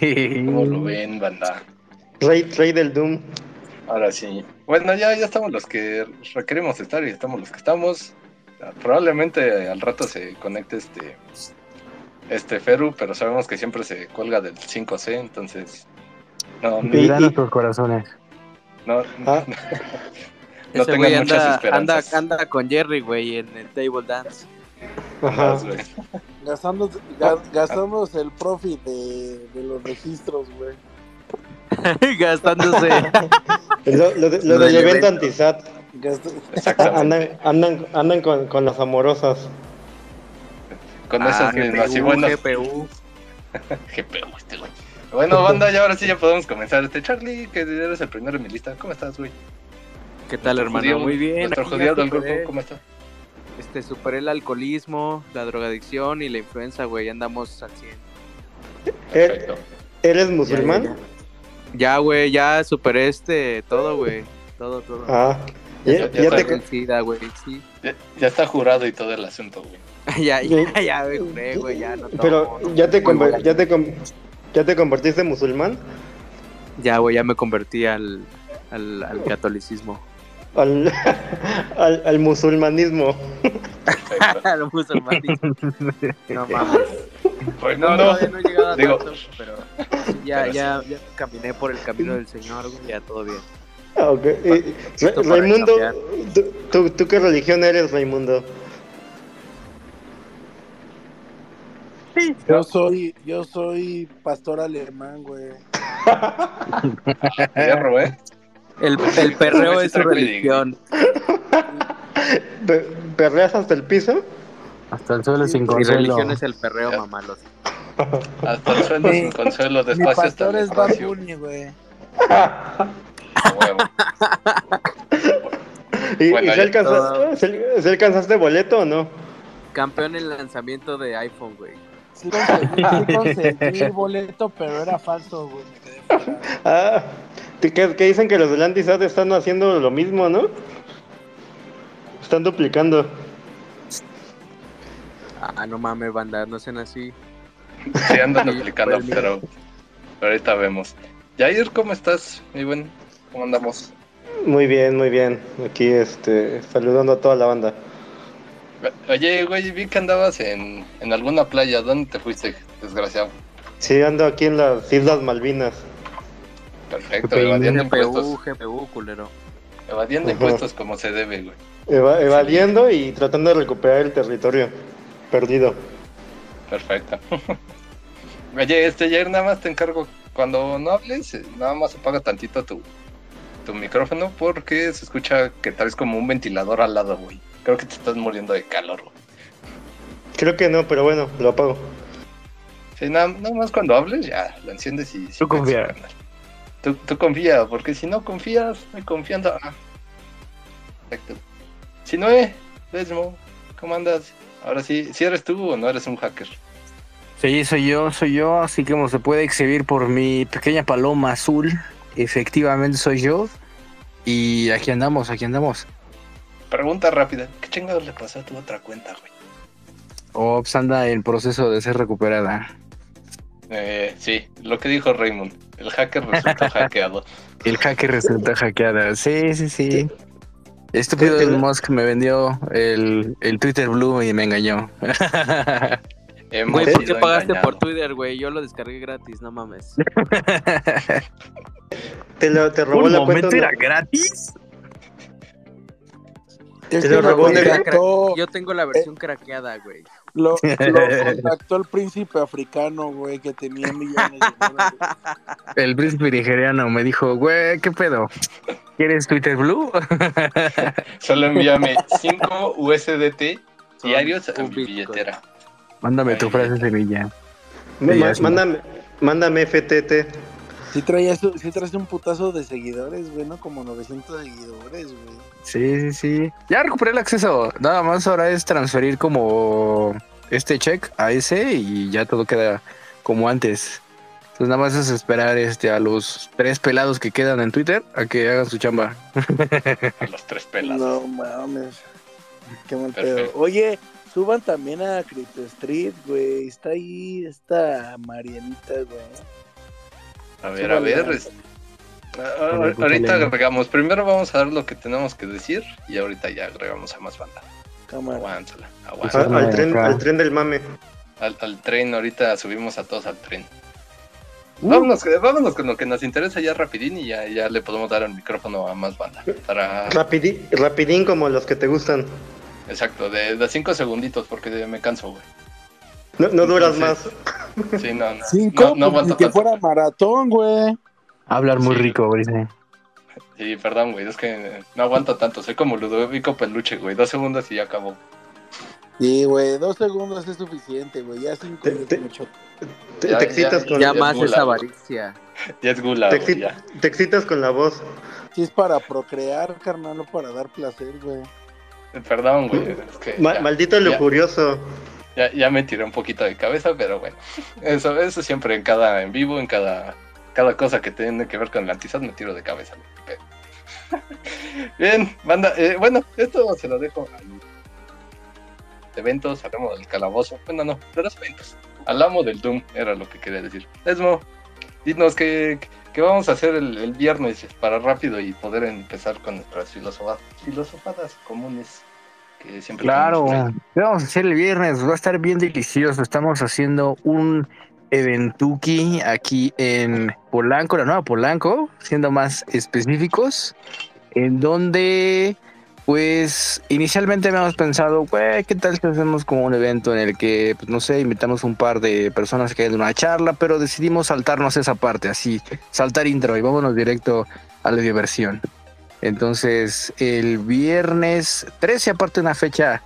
¿Cómo lo ven, banda? Rey, rey del Doom. Ahora sí. Bueno, ya, ya estamos los que requerimos estar y estamos los que estamos. Probablemente al rato se conecte este este Feru, pero sabemos que siempre se cuelga del 5C, entonces no, no, y, nuestros corazones. No, ah. no tengan muchas anda, esperanzas. Anda, anda con Jerry, güey, en el table dance. Ajá. Gastamos, gastamos el profit de, de los registros, güey. Gastándose. lo, lo, lo, del evento anti-SAT. Andan, andan, andan con, con las amorosas. Con ah, esas mismas. Y bueno. GPU. GPU, este güey. Bueno, banda, ya ahora sí ya podemos comenzar. Este Charlie, que eres el primero en mi lista. ¿Cómo estás, güey? ¿Qué tal, hermano? Muy bien. Nuestro judío del grupo, ¿cómo está? Este, superé el alcoholismo, la drogadicción y la influenza, güey. Andamos al 100. Perfecto. ¿Eres musulmán? Ya, güey, ya superé este, todo, güey. Todo, todo. Ah, ya, ya, te... SIDA, güey, sí. ya, está jurado y todo el asunto, güey. ya, ya, ya, güey, güey, ya no Pero, ¿ya te, ya, te ¿ya te convertiste en musulmán? Ya, güey, ya me convertí al, al, al catolicismo. Al, al, al musulmanismo. al musulmanismo. No mames. Pues no, no, no, he llegado a Digo, tanto, pero ya, ya, ya caminé por el camino del Señor, ya todo bien. Ah, okay. Raimundo, ¿tú, ¿tú, qué religión eres, Raimundo? Yo soy, yo soy pastor alemán, güey. Hierro, ¿eh? El, el perreo es su religión. ¿Perreas hasta el piso? Hasta el suelo sin consuelo. Mi religión es el perreo, mamá. Hasta el suelo sin consuelo, despacio. Mi pastor es Bad güey. ¿Y, bueno, si, alcanzaste, alcanzaste boleto o no? Campeón en lanzamiento de iPhone, güey. Sí conseguí, boleto, pero era falso, güey. Ah, que, dicen que los de Landisat están haciendo lo mismo, ¿no? Están duplicando. Ah, no mames, banda, no sean así. Sí, andan duplicando, pero ahorita vemos. Jair, ¿cómo estás? Muy buen, ¿cómo andamos? Muy bien, muy bien. Aquí, este, saludando a toda la banda. Oye, güey, vi que andabas en, en alguna playa. ¿Dónde te fuiste, desgraciado? Sí, ando aquí en las Islas Malvinas. Perfecto, evadiendo impuestos. GPU, culero. Evadiendo impuestos como se debe, güey. evadiendo y tratando de recuperar el territorio perdido. Perfecto. Oye, este ayer nada más te encargo, cuando no hables, eh, nada más apaga tantito tu, tu micrófono porque se escucha que tal vez como un ventilador al lado, güey. Creo que te estás muriendo de calor, güey. Creo que no, pero bueno, lo apago. Sí, nada, más cuando hables ya lo enciendes y... Tú confía. Tú, tú confía, porque si no confías, me confiando. Ah. Perfecto. Si no, eh, Desmo, ¿cómo andas? Ahora sí, si eres tú o no eres un hacker. Sí, soy yo, soy yo, así como se puede exhibir por mi pequeña paloma azul, efectivamente soy yo. Y aquí andamos, aquí andamos. Pregunta rápida, ¿qué chingados le pasó a tu otra cuenta, güey? Ops anda en proceso de ser recuperada. Eh, sí, lo que dijo Raymond, el hacker resultó hackeado. El hacker resultó hackeado, sí, sí, sí. Estúpido Elon Musk me vendió el, el Twitter Blue y me engañó. Güey, ¿por qué pagaste por Twitter, güey? Yo lo descargué gratis, no mames. ¿Te, lo, te robó la cuenta? era gratis? ¿Te lo robó Yo tengo la versión craqueada, güey. Lo, lo, contactó el príncipe africano, güey, que tenía millones de dólares. El príncipe nigeriano me dijo, güey, ¿qué pedo? ¿Quieres Twitter Blue? Solo envíame 5 USDT diarios a mi billetera. Mándame tu frase semilla. Mándame, mándame FTT. Si traías, si traes un putazo de seguidores, güey, ¿no? Como 900 seguidores, güey. Sí, sí, sí. Ya recuperé el acceso. Nada más ahora es transferir como este check a ese y ya todo queda como antes. Entonces nada más es esperar este a los tres pelados que quedan en Twitter a que hagan su chamba. A los tres pelados. No mames. Qué mal pedo. Oye, suban también a Crypto Street, güey. Está ahí esta Marianita, güey. A ver, a ver. ahorita agregamos. Primero vamos a dar lo que tenemos que decir y ahorita ya agregamos a más banda. Aguántala, Al, tren, al tren del mame. Al, tren, ahorita subimos a todos al tren. Uh. Vámonos, vámonos, con lo que nos interesa ya rapidín y ya, ya le podemos dar el micrófono a más banda. Para... rapidín como los que te gustan. Exacto, de, de cinco segunditos porque me canso, güey. No, no duras más. Sí, no, no. Cinco, no, no que fuera maratón, güey. Hablar muy rico, güey. Sí, perdón, güey, es que no aguanto tanto. Soy como Ludovico Peluche, güey. Dos segundos y ya acabó. Sí, güey, dos segundos es suficiente, güey. Ya cinco te, te, mucho. Te, excitas con ya más esa avaricia. Ya es gula, te, te excitas con la voz. Sí, es para procrear, carnal, no para dar placer, güey. Perdón, güey. Es que maldito lo curioso. Ya, ya me tiré un poquito de cabeza, pero bueno. Eso, eso siempre en cada en vivo, en cada, cada cosa que tiene que ver con el antizad me tiro de cabeza. Bien, banda, eh, bueno, esto se lo dejo a eventos, hablamos del calabozo, bueno, no, de los eventos. Hablamos del Doom, era lo que quería decir. Esmo, dinos qué, qué vamos a hacer el, el, viernes para rápido y poder empezar con nuestras filosofadas, filosofadas comunes. Que siempre claro, ¿qué vamos a hacer el viernes? Va a estar bien delicioso. Estamos haciendo un eventuki aquí en Polanco, la nueva Polanco, siendo más específicos, en donde pues inicialmente habíamos pensado, güey, ¿qué tal si hacemos como un evento en el que, pues no sé, invitamos un par de personas que hagan una charla, pero decidimos saltarnos esa parte, así, saltar intro y vámonos directo a la diversión. Entonces, el viernes 13, aparte una fecha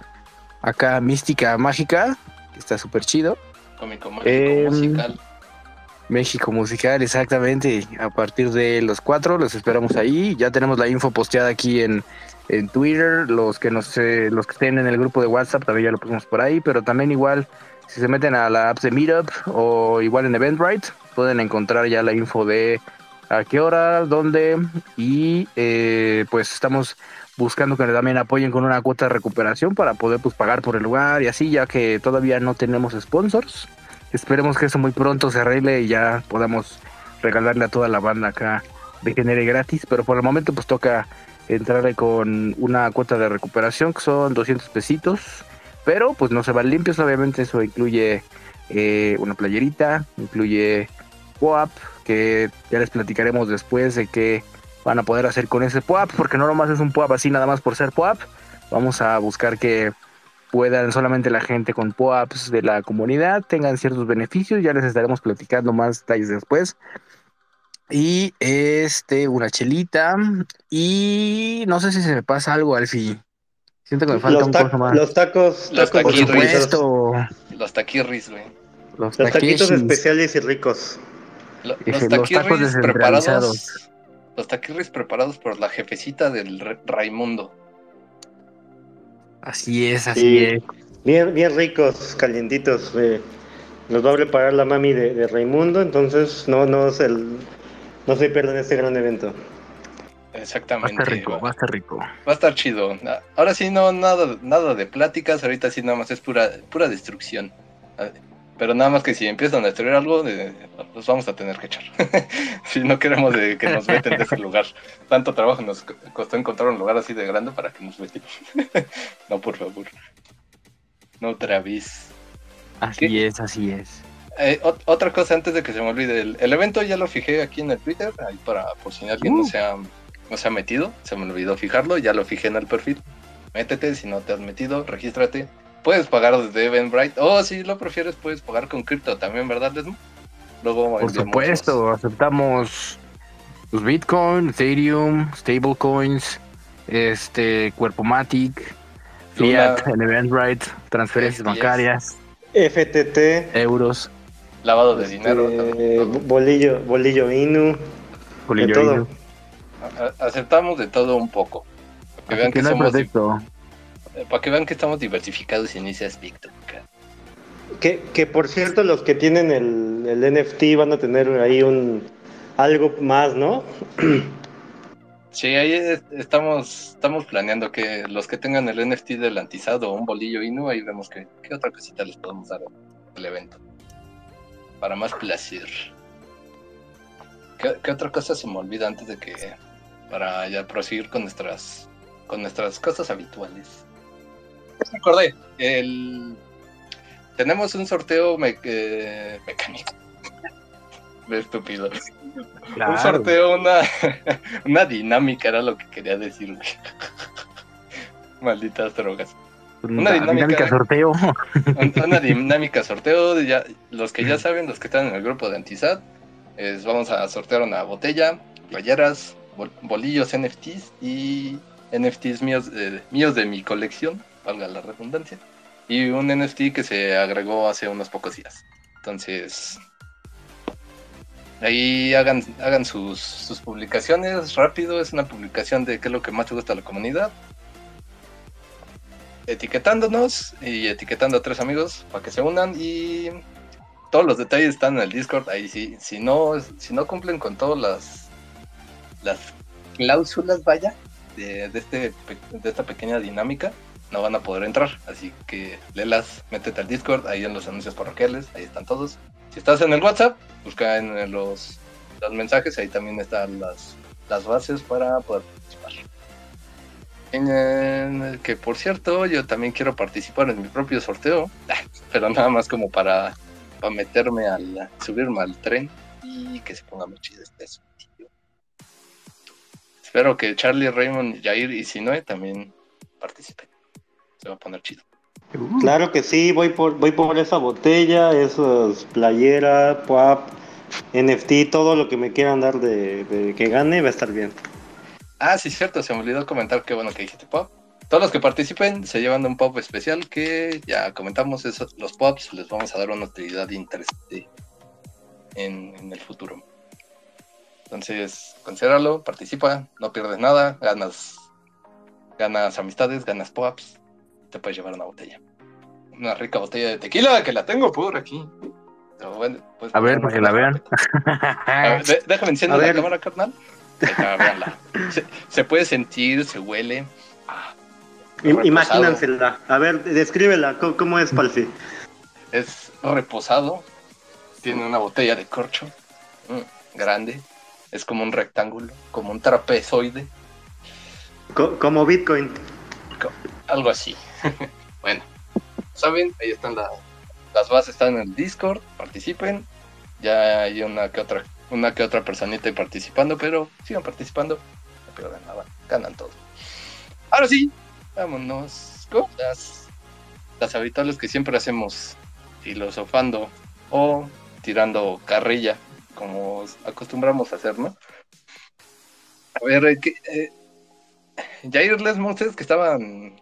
acá mística, mágica, que está súper chido. Cómico, mágico, em, musical. México Musical, exactamente. A partir de los cuatro los esperamos ahí. Ya tenemos la info posteada aquí en, en Twitter. Los que nos eh, los que estén en el grupo de WhatsApp también ya lo pusimos por ahí. Pero también igual, si se meten a la app de Meetup o igual en Eventbrite, pueden encontrar ya la info de a qué hora, dónde. Y eh, pues estamos buscando que también apoyen con una cuota de recuperación para poder pues pagar por el lugar y así, ya que todavía no tenemos sponsors. Esperemos que eso muy pronto se arregle y ya podamos regalarle a toda la banda acá de genere gratis, pero por el momento pues toca entrarle con una cuota de recuperación que son 200 pesitos, pero pues no se van limpios, obviamente eso incluye eh, una playerita, incluye POAP, que ya les platicaremos después de qué van a poder hacer con ese POAP, porque no nomás es un POAP así nada más por ser POAP, vamos a buscar que puedan solamente la gente con POAPs de la comunidad tengan ciertos beneficios, ya les estaremos platicando más detalles después. Y este, una chelita. Y no sé si se me pasa algo, Alfie. Siento que me falta un poco más. Los tacos, los taquirris. Los taquirris, güey. Los, taquitos especiales y ricos. Los, taquirris preparados. Los taquirris preparados por la jefecita del Raimundo. Así es, así es. Bien, bien ricos, calientitos. Eh, nos va a preparar la mami de, Raimundo, entonces no, no, se, no se pierdan este gran evento. Exactamente. Va a estar rico, va a estar rico. Va a estar chido. Ahora sí, no, nada, nada de pláticas, ahorita sí nada más es pura, pura destrucción. Pero nada más que si empiezan a destruir algo, los vamos a tener que echar. si no queremos que nos meten de ese lugar. Tanto trabajo nos costó encontrar un lugar así de grande para que nos meten. no, por favor. No otra vez. Así es, así es. Eh, otra cosa antes de que se me olvide. El, evento ya lo fijé aquí en el Twitter, ahí para por si alguien no, uh. se ha, no se ha metido. Se me olvidó fijarlo, ya lo fijé en el perfil. Métete, si no te has metido, regístrate puedes pagar desde Eventbrite. O oh, si lo prefieres, puedes pagar con cripto también, ¿verdad, Desmo? Luego Por supuesto, aceptamos los Bitcoin, Ethereum, stablecoins, este, Cuerpomatic, Fiat en Eventbrite, transferencias bancarias, FTT, euros, lavado de dinero, este, bolillo, bolillo Inu, bolillo todo. aceptamos de todo un poco. Que vean que, no somos para que vean que estamos diversificados en ese aspecto. Que, que por cierto, los que tienen el, el NFT van a tener ahí un algo más, ¿no? Sí, ahí estamos, estamos planeando que los que tengan el NFT del antizado o un bolillo Inu, ahí vemos que, qué otra cosita les podemos dar al evento. Para más placer. ¿qué, otra cosa se me olvida antes de que para ya proseguir con nuestras con nuestras cosas habituales? Me acordé, el tenemos un sorteo eh, mecánico. De estúpido. Un sorteo, una, una dinámica era lo que quería decir. Malditas drogas. Una dinámica, sorteo. Una dinámica sorteo. Ya, los que ya saben, los que están en el grupo de Antisat, es, vamos a sortear una botella, playeras, bolillos NFTs y NFTs míos, eh, míos de mi colección, valga la redundancia, y un NFT que se agregó hace unos pocos días. Entonces, ahí hagan, hagan sus, sus publicaciones rápido, es una publicación de qué es lo que más gusta a la comunidad etiquetándonos y etiquetando a tres amigos para que se unan y todos los detalles están en el Discord. Ahí sí, si no, si no cumplen con todas las, las cláusulas, vaya, de, este, de esta pequeña dinámica, no van a poder entrar. Así que lelas, métete al Discord, ahí en los anuncios parroquiales, ahí están todos. Si estás en el WhatsApp, busca en los, los mensajes, ahí también están las, las bases para poder que por cierto, yo también quiero participar en mi propio sorteo, pero nada más como para, para meterme al, subirme al tren y que se ponga muy chido este asunto. Espero que Charlie, Raymond, Jair y Sinoe también participen. Se va a poner chido. Claro que sí, voy por, voy por esa botella, esos playera, pop, NFT, todo lo que me quieran dar de que gane va a estar bien. Ah, sí, cierto, se me olvidó comentar que bueno que dijiste pop. Todos los que participen se llevan un pop especial que ya comentamos, esos, los pops les vamos a dar una utilidad interesante en, el futuro. Entonces, considéralo, participa, no pierdes nada, ganas, ganas amistades, ganas pops, te puedes llevar una botella. Una rica botella de tequila que la tengo por aquí. a ver, para que la vean. déjame encender la cámara, carnal. Se, puede sentir, se huele. Ah, Imagínensela. A ver, descríbela. ¿Cómo, es, Palfi? Es reposado. Tiene una botella de corcho. Mm, grande. Es como un rectángulo. Como un trapezoide. como Bitcoin. algo así. bueno. ¿Saben? Ahí están las bases. Están en el Discord. Participen. Ya hay una que otra una que otra personita participando, pero sigan participando, no pierdan nada, ganan todo. Ahora sí, vámonos con las, las habituales que siempre hacemos, filosofando o tirando carrilla, como acostumbramos a hacer, ¿no? A ver, eh, ¿qué, eh, Jair Les que estaban,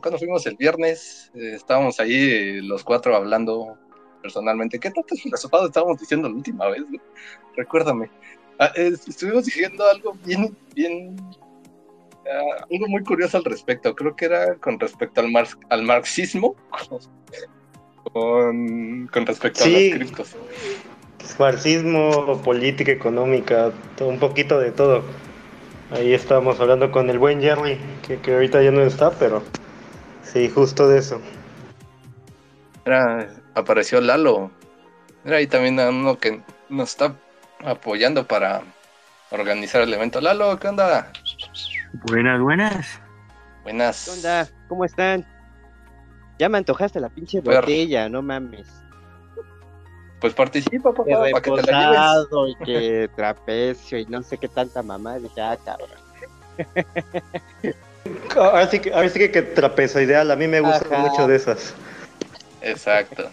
cuando, fuimos el viernes, eh, estábamos ahí eh, los cuatro hablando personalmente. ¿Qué tanto filosofado estábamos diciendo la última vez? Recuérdame. Ah, estuvimos diciendo algo bien, bien, ah, algo muy curioso al respecto. Creo que era con respecto al, al marxismo, con, con respecto a las criptos. Marxismo, política económica, un poquito de todo. Ahí estábamos hablando con el buen Jerry, que, que ahorita ya no está, pero sí, justo de eso. Era, apareció Lalo. Era ahí también uno que nos está apoyando para organizar el evento. Lalo, ¿qué onda? Buenas, buenas. Buenas. ¿Qué onda? ¿Cómo están? Ya me antojaste la pinche botella, no mames. Pues participa, papá, para que te la lleves. y que trapecio y no sé qué tanta mamá. Dije, ah, cabrón. Ahora sí que, ahora sí que, que trapezo ideal, a mí me gustan mucho de esas. Exacto.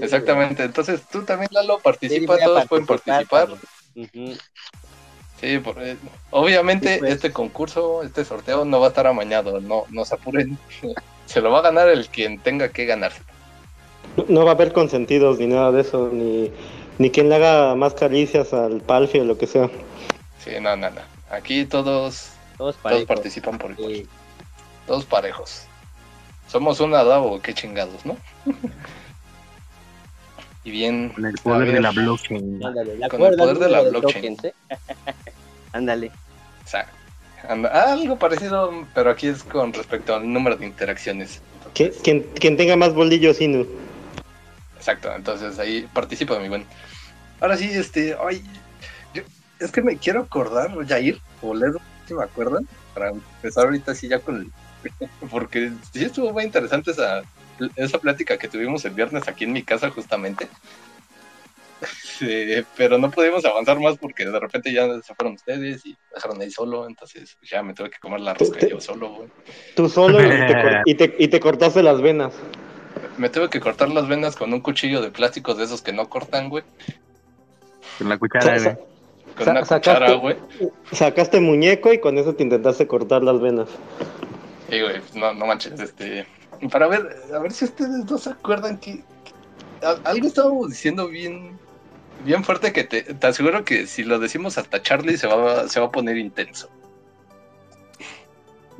Exactamente. Entonces tú también, Lalo, participa, todos pueden participar. Sí, eh, obviamente este concurso, este sorteo no va a estar amañado, no, no se apuren. se lo va a ganar el quien tenga que ganarse. No va a haber consentidos ni nada de eso, ni, ni quien le haga más caricias al palfi o lo que sea. Sí, no, no, no. Aquí todos, todos, participan por igual. Todos parejos. Somos un adabo, qué chingados, ¿no? y bien. Con el poder de la blockchain. Ándale, con el poder de la blockchain. Ándale. O sea, algo parecido, pero aquí es con respecto al número de interacciones. Quien, tenga más bolillos, Inu. Exacto, entonces ahí participa, mi buen. ahora sí, este, ay, es que me quiero acordar, Jair, o Ledo, si me acuerdan, para empezar ahorita sí ya con el, porque sí estuvo muy interesante esa, esa plática que tuvimos el viernes aquí en mi casa justamente. pero no pudimos avanzar más porque de repente ya se fueron ustedes y dejaron ahí solo, entonces pues, ya me tuve que comer la rosca yo solo, güey. Tú solo y te, y te cortaste las venas. Me tuve que cortar las venas con un cuchillo de plástico de esos que no cortan, güey. Con la cuchara, güey. Con una cuchara, güey. Sacaste muñeco y con eso te intentaste cortar las venas. Sí, güey, pues, no, no manches, este... Para ver, a ver si ustedes no se acuerdan que, algo estábamos diciendo bien bien fuerte que te, te, aseguro que si lo decimos hasta Charlie se va, se va a poner intenso.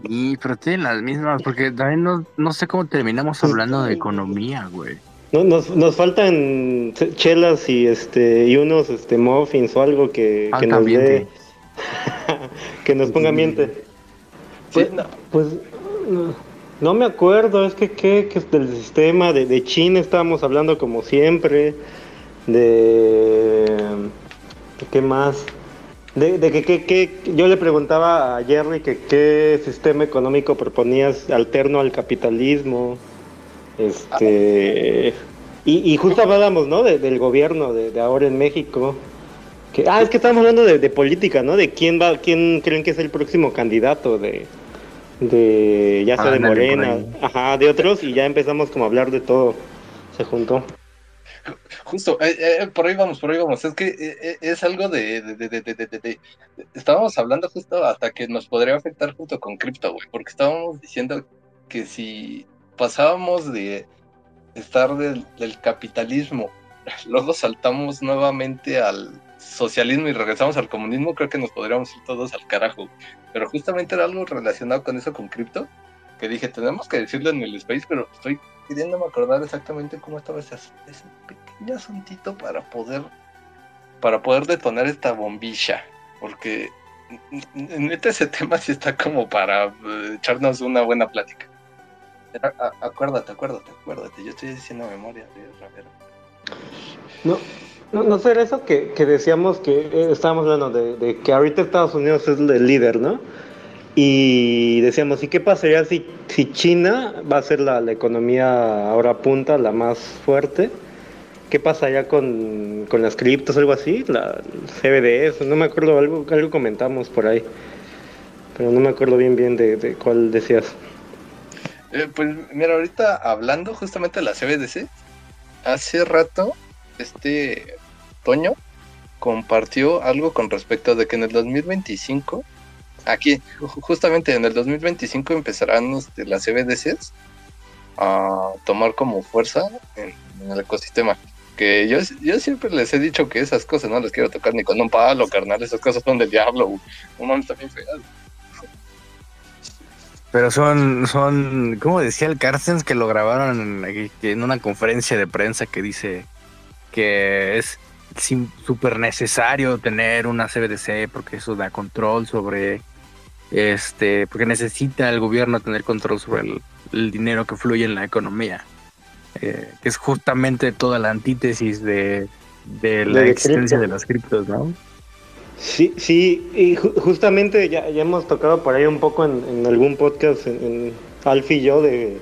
Y, pero tienen las mismas, porque también no, no sé cómo terminamos hablando de economía, güey. No, nos, nos faltan chelas y este y unos este muffins o algo que, que nos dé que nos ponga ambiente. Pues, pues no, me acuerdo, es que, que, que del sistema de, de China estábamos hablando como siempre de qué más de, de que, que, yo le preguntaba a Jerry que qué sistema económico proponías alterno al capitalismo este y, y justo hablábamos no del gobierno de, ahora en México que ah es que estamos hablando de, política no de quién va quién creen que es el próximo candidato de de ya sea de Morena ajá de otros y ya empezamos como a hablar de todo se juntó. Justo, eh, eh, por ahí vamos, por ahí vamos. Es que eh, es algo de, de, Estábamos hablando justo hasta que nos podría afectar junto con cripto, güey, porque estábamos diciendo que si pasábamos de estar del, capitalismo, luego saltamos nuevamente al socialismo y regresamos al comunismo, creo que nos podríamos ir todos al carajo. Pero justamente era algo relacionado con eso, con cripto, que dije, tenemos que decirlo en el space, pero estoy queriéndome acordar exactamente cómo estaba ese, ese pequeño asuntito para poder para poder detonar esta bombilla porque neta ese tema sí está como para eh, echarnos una buena plática acuérdate acuérdate acuérdate yo estoy diciendo memoria no no, no será eso que, que decíamos que eh, estábamos hablando de, de, que ahorita Estados Unidos es el líder, ¿no? Y decíamos, ¿y qué pasaría si, si China va a ser la, economía ahora punta, la más fuerte? ¿Qué pasaría con, con las criptos, algo así? La CBDS, no me acuerdo, algo, algo comentamos por ahí. Pero no me acuerdo bien bien de, cuál decías. Eh, pues mira, ahorita hablando justamente de la CBDC, hace rato este Toño compartió algo con respecto de que en el 2025 aquí, justamente en el 2025 empezarán este, las CBDCs a tomar como fuerza en, el ecosistema. Que yo, yo siempre les he dicho que esas cosas no las quiero tocar ni con un palo, carnal. Esas cosas son del diablo. Un hombre también feas. Pero son, son, como decía el Carstens que lo grabaron en, en una conferencia de prensa que dice que es súper necesario tener una CBDC porque eso da control sobre este, porque necesita el gobierno tener control sobre el, dinero que fluye en la economía, eh, que es justamente toda la antítesis de, la existencia de las criptos, ¿no? Sí, sí, y justamente ya, hemos tocado por ahí un poco en, algún podcast, en, Alfie y yo, de,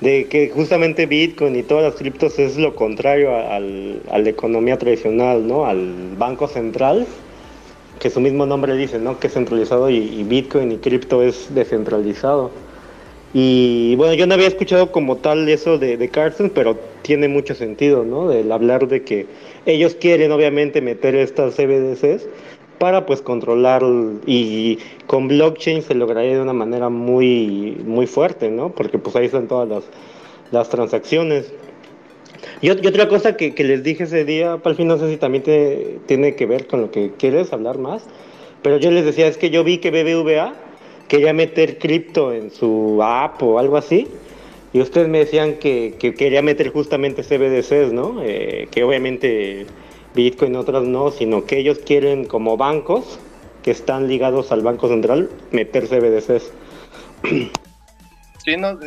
que justamente Bitcoin y todas las criptos es lo contrario al, a la economía tradicional, ¿no? Al banco central que su mismo nombre dice, ¿no? Que es centralizado y, Bitcoin y cripto es descentralizado. Y bueno, yo no había escuchado como tal eso de, de Carson, pero tiene mucho sentido, ¿no? El hablar de que ellos quieren obviamente meter estas CBDCs para pues controlar y con blockchain se lograría de una manera muy muy fuerte, ¿no? Porque pues ahí están todas las, las transacciones. Y, otra cosa que, les dije ese día, fin no sé si también te, tiene que ver con lo que quieres hablar más, pero yo les decía, es que yo vi que BBVA quería meter cripto en su app o algo así, y ustedes me decían que, quería meter justamente CBDCs, ¿no? Eh, que obviamente Bitcoin y otras no, sino que ellos quieren como bancos que están ligados al Banco Central meter CBDCs. Sí, no,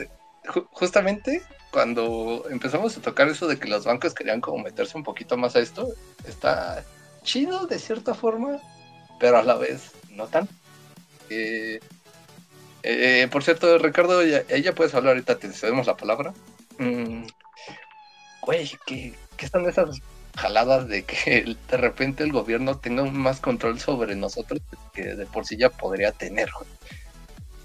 justamente cuando empezamos a tocar eso de que los bancos querían como meterse un poquito más a esto, está chido de cierta forma, pero a la vez no tan. Eh, eh, por cierto, Ricardo, ella puedes hablar ahorita, te cedemos la palabra. Mm, güey, ¿qué, ¿qué, están esas jaladas de que de repente el gobierno tenga más control sobre nosotros que de por sí ya podría tener?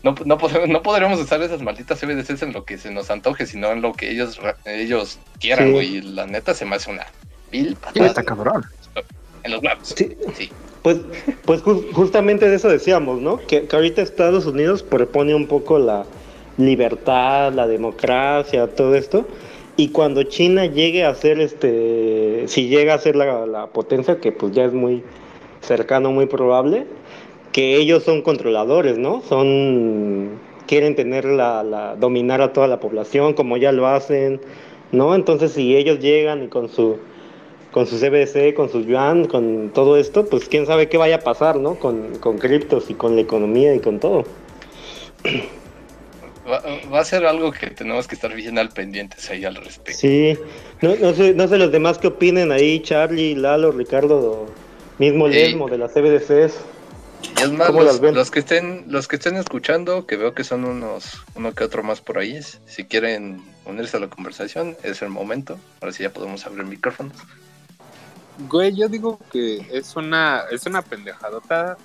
No, no, no podremos usar esas malditas CBDCs en lo que se nos antoje, sino en lo que ellos, ellos quieran, güey. La neta se me hace una vil patada. cabrón. En los. Sí. sí. Pues, pues justamente de eso decíamos, ¿no? Que, ahorita Estados Unidos propone un poco la libertad, la democracia, todo esto. Y cuando China llegue a ser, este, si llega a ser la, la potencia, que pues ya es muy cercano, muy probable, que ellos son controladores, ¿no? Son quieren tener la, la, dominar a toda la población como ya lo hacen, ¿no? Entonces si ellos llegan y con su con su CBC, con su yuan, con todo esto, pues quién sabe qué vaya a pasar, ¿no? Con, con criptos y con la economía y con todo. Va, a ser algo que tenemos que estar bien al pendientes ahí al respecto. Sí, no, no, sé, no sé los demás qué opinen ahí, Charlie, Lalo, Ricardo, mismo Lesmo de las CBDCs. Es más, los, que estén, los que estén escuchando, que veo que son unos, uno que otro más por ahí, si quieren unirse a la conversación, es el momento. Ahora sí ya podemos abrir micrófonos. Güey, yo digo que es una, es una pendejadota.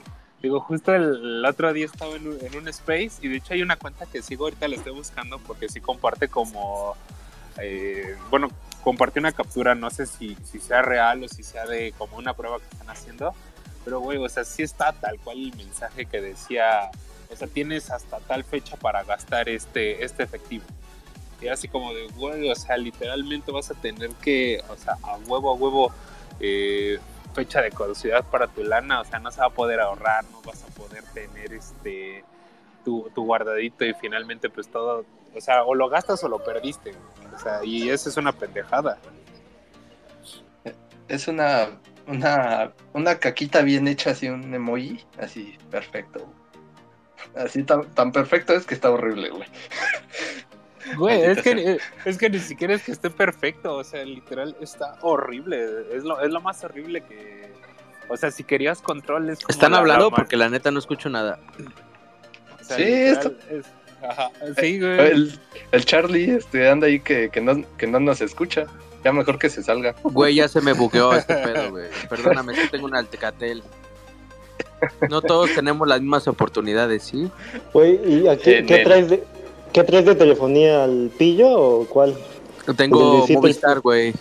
Digo, justo el, otro día estaba en un, en un, space y de hecho hay una cuenta que sigo ahorita la estoy buscando porque sí comparte como, eh, bueno, comparte una captura, no sé si, si sea real o si sea de como una prueba que están haciendo pero, güey, o sea, sí está tal cual el mensaje que decía, o sea, tienes hasta tal fecha para gastar este, este efectivo. Y así como de, güey, o sea, literalmente vas a tener que, o sea, a huevo, a huevo, eh, fecha de caducidad para tu lana, o sea, no se va a poder ahorrar, no vas a poder tener este tu, guardadito y finalmente pues todo, o sea, o lo gastas o lo perdiste, o sea, y eso es una pendejada. Es una una, una caquita bien hecha, así un emoji, así perfecto. Así tan perfecto es que está horrible, güey. Güey, es que, es que ni siquiera es que esté perfecto, o sea, literal está horrible, es lo, es lo más horrible que... O sea, si querías controles... Están hablando porque la neta no escucho nada. sí, esto... sí, güey. El, el, Charlie este, anda ahí que, que, no, que no nos escucha. Ya mejor que se salga. Güey, ya se me bugueó este pedo, güey. Perdóname, yo tengo un Altecatel. No todos tenemos las mismas oportunidades, ¿sí? Güey, ¿y qué, traes de, qué traes de telefonía? ¿Al pillo o cuál? Tengo Movistar, güey.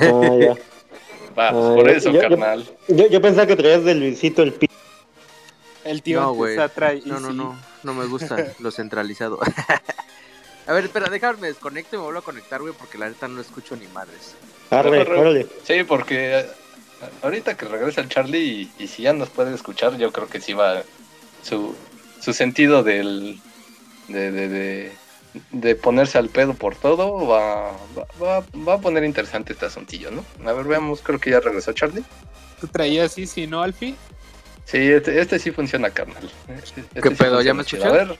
Ah, ya. Va, ah, por eso, carnal. Yo, yo, pensaba que traías de Luisito el pillo. El tío no, güey. No, no, no, no me gusta lo centralizado. A ver, espera, déjame desconecto y me vuelvo a conectar, güey, porque la neta no escucho ni madres. Sí, porque eh, ahorita que regresa el Charlie y, si ya nos puede escuchar, yo creo que sí va su, su sentido del de, de, de, ponerse al pedo por todo va, va, va, a poner interesante este asuntillo, ¿no? A ver, veamos, creo que ya regresó Charlie. ¿Tú traías sí, sí, no, Alfie? Sí, este, este sí funciona, carnal. Este ¿Qué pedo? ¿Ya me escuchas? A ver,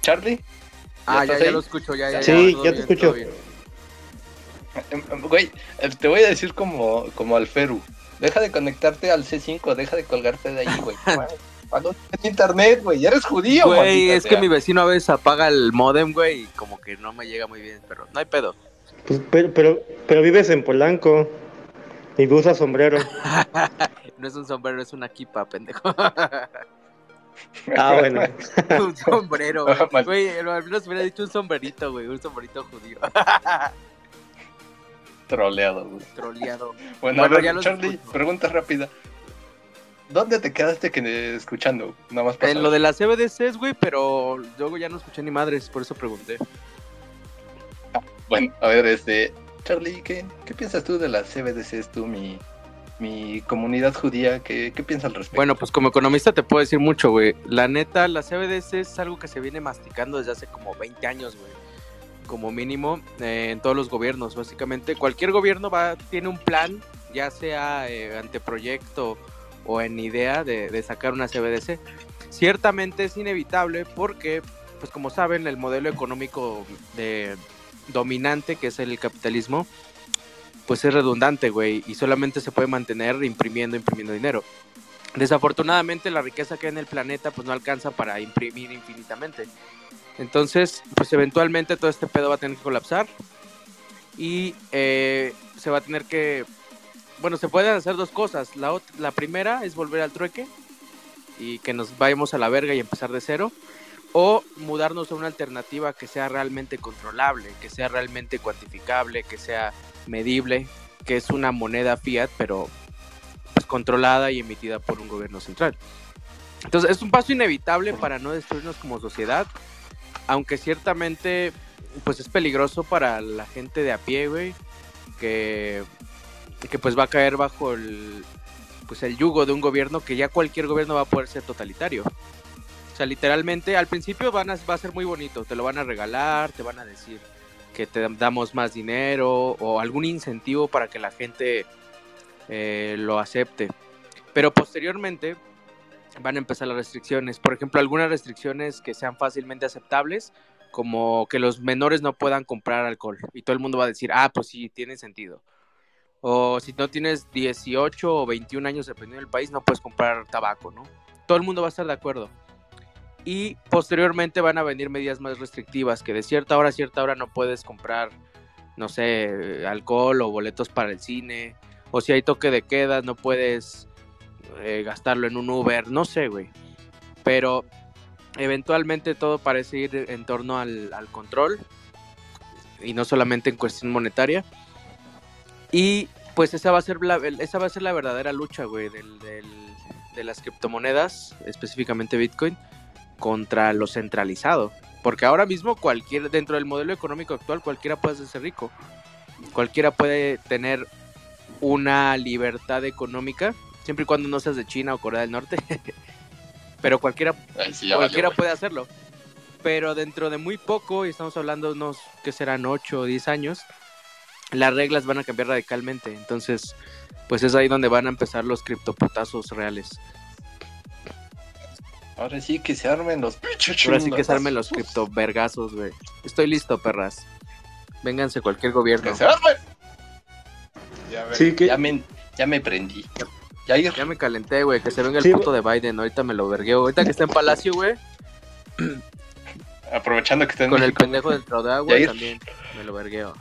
Charlie. Ah, ya, ya lo escucho, ya, ya. Sí, ya, te escucho. Em, em, güey, eh, te voy a decir como, como al Feru. Deja de conectarte al C5, deja de colgarte de ahí, güey. Cuando internet, güey, eres judío, güey. Es que mi vecino a veces apaga el modem, güey, y como que no me llega muy bien, pero no hay pedo. Pues, pero, pero, pero vives en Polanco y usas sombrero. no es un sombrero, es una kipa, pendejo. Ah, bueno. un sombrero, güey. al menos hubiera dicho un sombrerito, güey. Un sombrerito judío. Troleado, güey. Troleado. Bueno, a ver, Charlie, pregunta rápida. ¿Dónde te quedaste que, escuchando? Nada más En lo de las CBDCs, güey, pero luego ya no escuché ni madres, por eso pregunté. bueno, a ver, este. Charlie, ¿qué, ¿qué piensas tú de las CBDCs, tú, mi, mi comunidad judía, ¿qué, qué piensa al respecto? Bueno, pues como economista te puedo decir mucho, güey. La neta, la CBDC es algo que se viene masticando desde hace como 20 años, güey. Como mínimo, eh, en todos los gobiernos, básicamente. Cualquier gobierno va, tiene un plan, ya sea eh, anteproyecto o en idea de, sacar una CBDC. Ciertamente es inevitable porque, pues como saben, el modelo económico dominante, que es el capitalismo, pues es redundante, güey, y solamente se puede mantener imprimiendo, imprimiendo dinero. Desafortunadamente la riqueza que hay en el planeta pues no alcanza para imprimir infinitamente. Entonces, pues eventualmente todo este pedo va a tener que colapsar y eh, se va a tener que... Bueno, se pueden hacer dos cosas. La, la primera es volver al trueque y que nos vayamos a la verga y empezar de cero. O mudarnos a una alternativa que sea realmente controlable, que sea realmente cuantificable, que sea medible, que es una moneda fiat, pero pues, controlada y emitida por un gobierno central. Entonces es un paso inevitable para no destruirnos como sociedad, aunque ciertamente pues es peligroso para la gente de a pie, güey, que, que pues va a caer bajo el pues el yugo de un gobierno que ya cualquier gobierno va a poder ser totalitario. O sea, literalmente al principio van a, va a ser muy bonito, te lo van a regalar, te van a decir que te damos más dinero o algún incentivo para que la gente eh, lo acepte. Pero posteriormente van a empezar las restricciones. Por ejemplo, algunas restricciones que sean fácilmente aceptables, como que los menores no puedan comprar alcohol. Y todo el mundo va a decir, ah, pues sí, tiene sentido. O si no tienes 18 o 21 años, dependiendo del país, no puedes comprar tabaco, ¿no? Todo el mundo va a estar de acuerdo. Y posteriormente van a venir medidas más restrictivas, que de cierta hora a cierta hora no puedes comprar, no sé, alcohol o boletos para el cine. O si hay toque de queda, no puedes eh, gastarlo en un Uber, no sé, güey. Pero eventualmente todo parece ir en torno al, al control y no solamente en cuestión monetaria. Y pues esa va a ser la, esa va a ser la verdadera lucha, güey, del, del, de las criptomonedas, específicamente Bitcoin, contra lo centralizado. Porque ahora mismo cualquier, dentro del modelo económico actual, cualquiera puede ser rico. Cualquiera puede tener una libertad económica, siempre y cuando no seas de China o Corea del Norte. Pero cualquiera, sí, cualquiera puede hacerlo. Pero dentro de muy poco, y estamos hablando de unos que serán 8 o 10 años, las reglas van a cambiar radicalmente. Entonces, pues es ahí donde van a empezar los criptoputazos reales. Ahora sí que se armen los pinches Ahora sí que se armen los criptovergazos, güey. Estoy listo, perras. Vénganse cualquier gobierno. Que se armen. Ya, ve, Sí, que- ya, me, ya me prendí. Ya me calenté, güey. Que se venga el Sí, puto de Biden. Ahorita me lo vergueo. Ahorita que está en Palacio, güey. Aprovechando que está en Con el pendejo del Troda, güey. También me lo vergueo.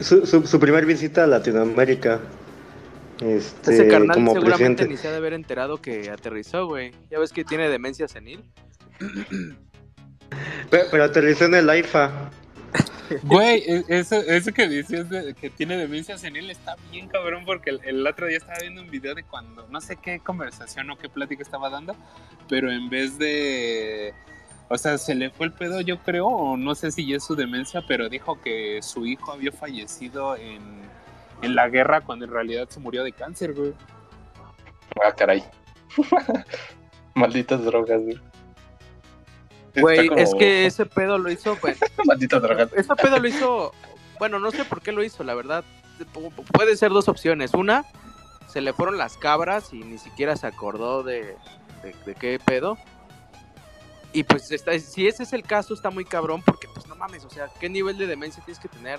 Su, su, su primer visita a Latinoamérica. Este, Ese carnal como seguramente presidente. ni se ha de haber enterado que aterrizó, güey. Ya ves que tiene demencia senil. Pero, pero aterrizó en el AIFA. Güey, e- eso, eso que dices de que tiene demencia senil está bien cabrón porque el, el otro día estaba viendo un video de cuando, no sé qué conversación o qué plática estaba dando, pero en vez de, o sea, se le fue el pedo yo creo, o no sé si ya es su demencia, pero dijo que su hijo había fallecido en, en la guerra cuando en realidad se murió de cáncer, güey. Ah, caray. Malditas drogas, güey. Güey, como- es que ese pedo lo hizo, pues. Malditas drogas. Ese pedo lo hizo. Bueno, no sé por qué lo hizo, la verdad. Pu- Puede ser dos opciones. Una, se le fueron las cabras y ni siquiera se acordó de, de, de qué pedo. Y pues está, si ese es el caso, está muy cabrón porque, pues no mames, o sea, ¿qué nivel de demencia tienes que tener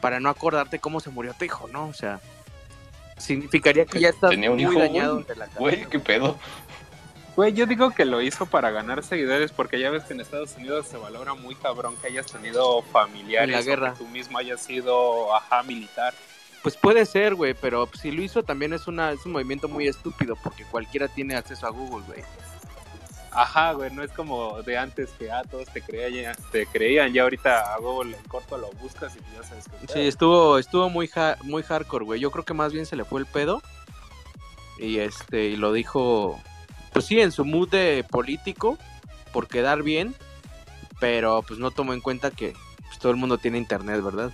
para no acordarte cómo se murió tu hijo, no? O sea, significaría que ya estás Tenía un muy hijo, dañado güey. de la cabeza. Güey, qué pedo. Güey, yo digo que lo hizo para ganar seguidores porque ya ves que en Estados Unidos se valora muy cabrón que hayas tenido familiares En la o guerra. que tú mismo hayas sido ajá militar. Pues puede ser, güey, pero si lo hizo también es, una, es un movimiento muy estúpido porque cualquiera tiene acceso a Google, güey. Ajá, güey, no es como de antes que ah, todos te creían, te creían, ya ahorita a Google en corto lo buscas y ya sabes que Sí, estuvo, estuvo muy, ha- muy hardcore, güey. Yo creo que más bien se le fue el pedo. Y este, y lo dijo, pues sí, en su mood de político, por quedar bien, pero pues no tomó en cuenta que pues, todo el mundo tiene internet, ¿verdad?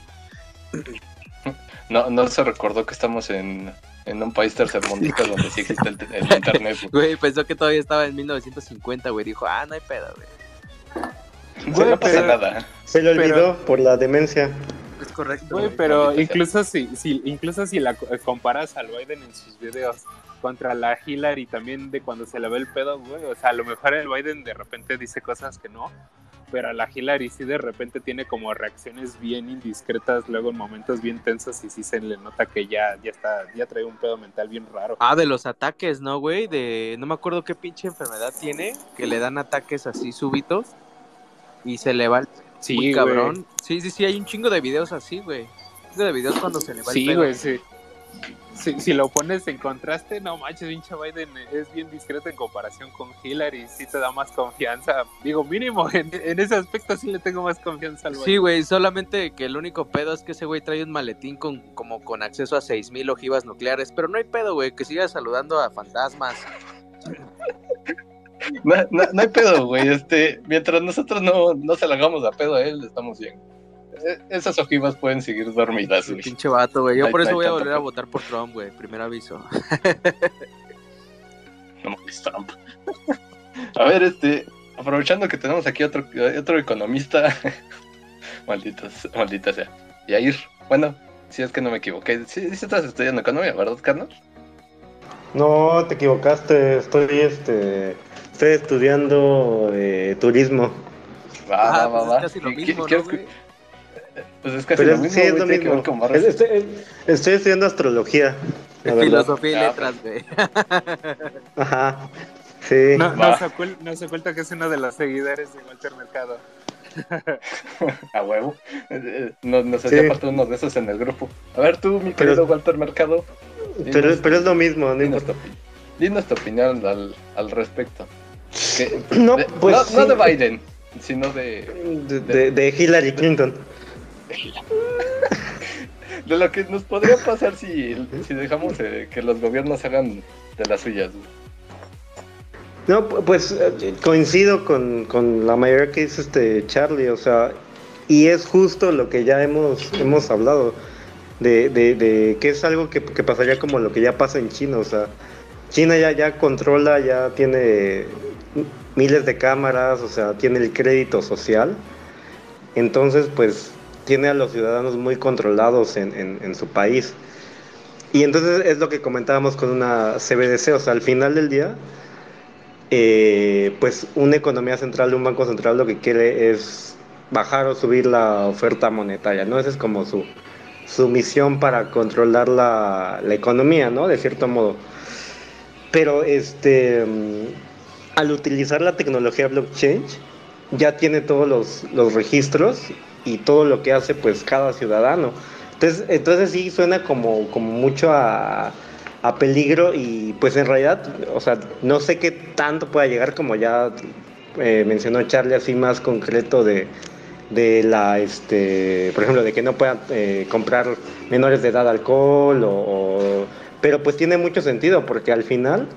No, no se recordó que estamos en, en un país tercermundista donde sí existe el, el internet. güey. Pensó que todavía estaba en 1950, güey. Dijo, ah, no hay pedo, güey. Sí, no pasa pero- nada. Se le Pero- olvidó por la demencia. Es correcto. Güey, pero incluso si, si, incluso si la co- eh, comparas al Biden en sus videos contra la Hillary también de cuando se le ve el pedo, güey, o sea, a lo mejor el Biden de repente dice cosas que no, pero a la Hillary sí de repente tiene como reacciones bien indiscretas, luego en momentos bien tensos y sí se le nota que ya, ya está, ya trae un pedo mental bien raro. Ah, de los ataques, ¿no, güey? De, no me acuerdo qué pinche enfermedad tiene, que le dan ataques así súbitos y se le va el Sí, güey. cabrón. Sí, sí, sí, hay un chingo de videos así, güey. Un chingo de videos cuando se le va el Sí, pedo. güey, sí. Si, si lo pones en contraste, no manches, pinche Biden es bien discreto en comparación con Hillary, sí te da más confianza. Digo, mínimo, en, en ese aspecto sí le tengo más confianza al Sí, Biden. güey, solamente que el único pedo es que ese güey trae un maletín con como con acceso a 6000 ojivas nucleares, pero no hay pedo, güey, que siga saludando a fantasmas. No, no, no hay pedo, güey. Este, mientras nosotros no, no se la hagamos a pedo a él, estamos bien. Eh, Esas ojivas pueden seguir dormidas, güey. Pinche vato, güey. Yo por eso voy a volver a votar por Trump, güey. Primer aviso. No mames, Trump. A ver, este, aprovechando que tenemos aquí otro, otro economista. Malditos, maldita sea. Yair, bueno, si es que no me equivoqué. Sí, sí estás estudiando economía, ¿verdad, Carlos? No, te equivocaste. Estoy, este, estoy estudiando eh, turismo. Va, Ah, va, pues va, es casi lo ¿Qui- mismo. Pues es casi Pero lo es- mismo, sí, es lo tiene que ver mismo. con barras. Estoy, estoy estudiando astrología. la verdad. Filosofía y Ah, letras, güey. Ajá. Sí. No, no, se ocul- no se oculta que es uno de los seguidores de Walter Mercado. A huevo. Nos, nos Sí. hacía falta uno de esos en el grupo. A ver, tú, mi Pero- querido Walter Mercado. Pero, dinos- pero es lo mismo, no dinos tu, opi- dinos tu opinión al, al respecto. Que- No, de- pues no, sí. no de Biden, sino de, De, de- de Hillary Clinton. de lo que nos podría pasar si, si dejamos eh, que los gobiernos hagan de las suyas. No, pu- pues eh, coincido con, con la mayoría que dice este Charlie, o sea, y es justo lo que ya hemos, hemos hablado, de, de, de que es algo que, que pasaría como lo que ya pasa en China, o sea, China ya, ya controla, ya tiene miles de cámaras, o sea, tiene el crédito social, entonces pues tiene a los ciudadanos muy controlados en, en, su país. Y entonces es lo que comentábamos con una CBDC, o sea, al final del día, eh, pues una economía central, un banco central lo que quiere es bajar o subir la oferta monetaria, ¿no? Esa es como su, su misión para controlar la, la economía, ¿no? De cierto modo. Pero este, mm, al utilizar la tecnología blockchain, ya tiene todos los, los registros y todo lo que hace pues cada ciudadano. Entonces, entonces sí suena como, como mucho a, a peligro y pues en realidad, o sea, no sé qué tanto pueda llegar como ya eh, mencionó Charlie así más concreto de, de la, este, por ejemplo, de que no puedan eh, comprar menores de edad alcohol o, o- pero pues tiene mucho sentido porque al final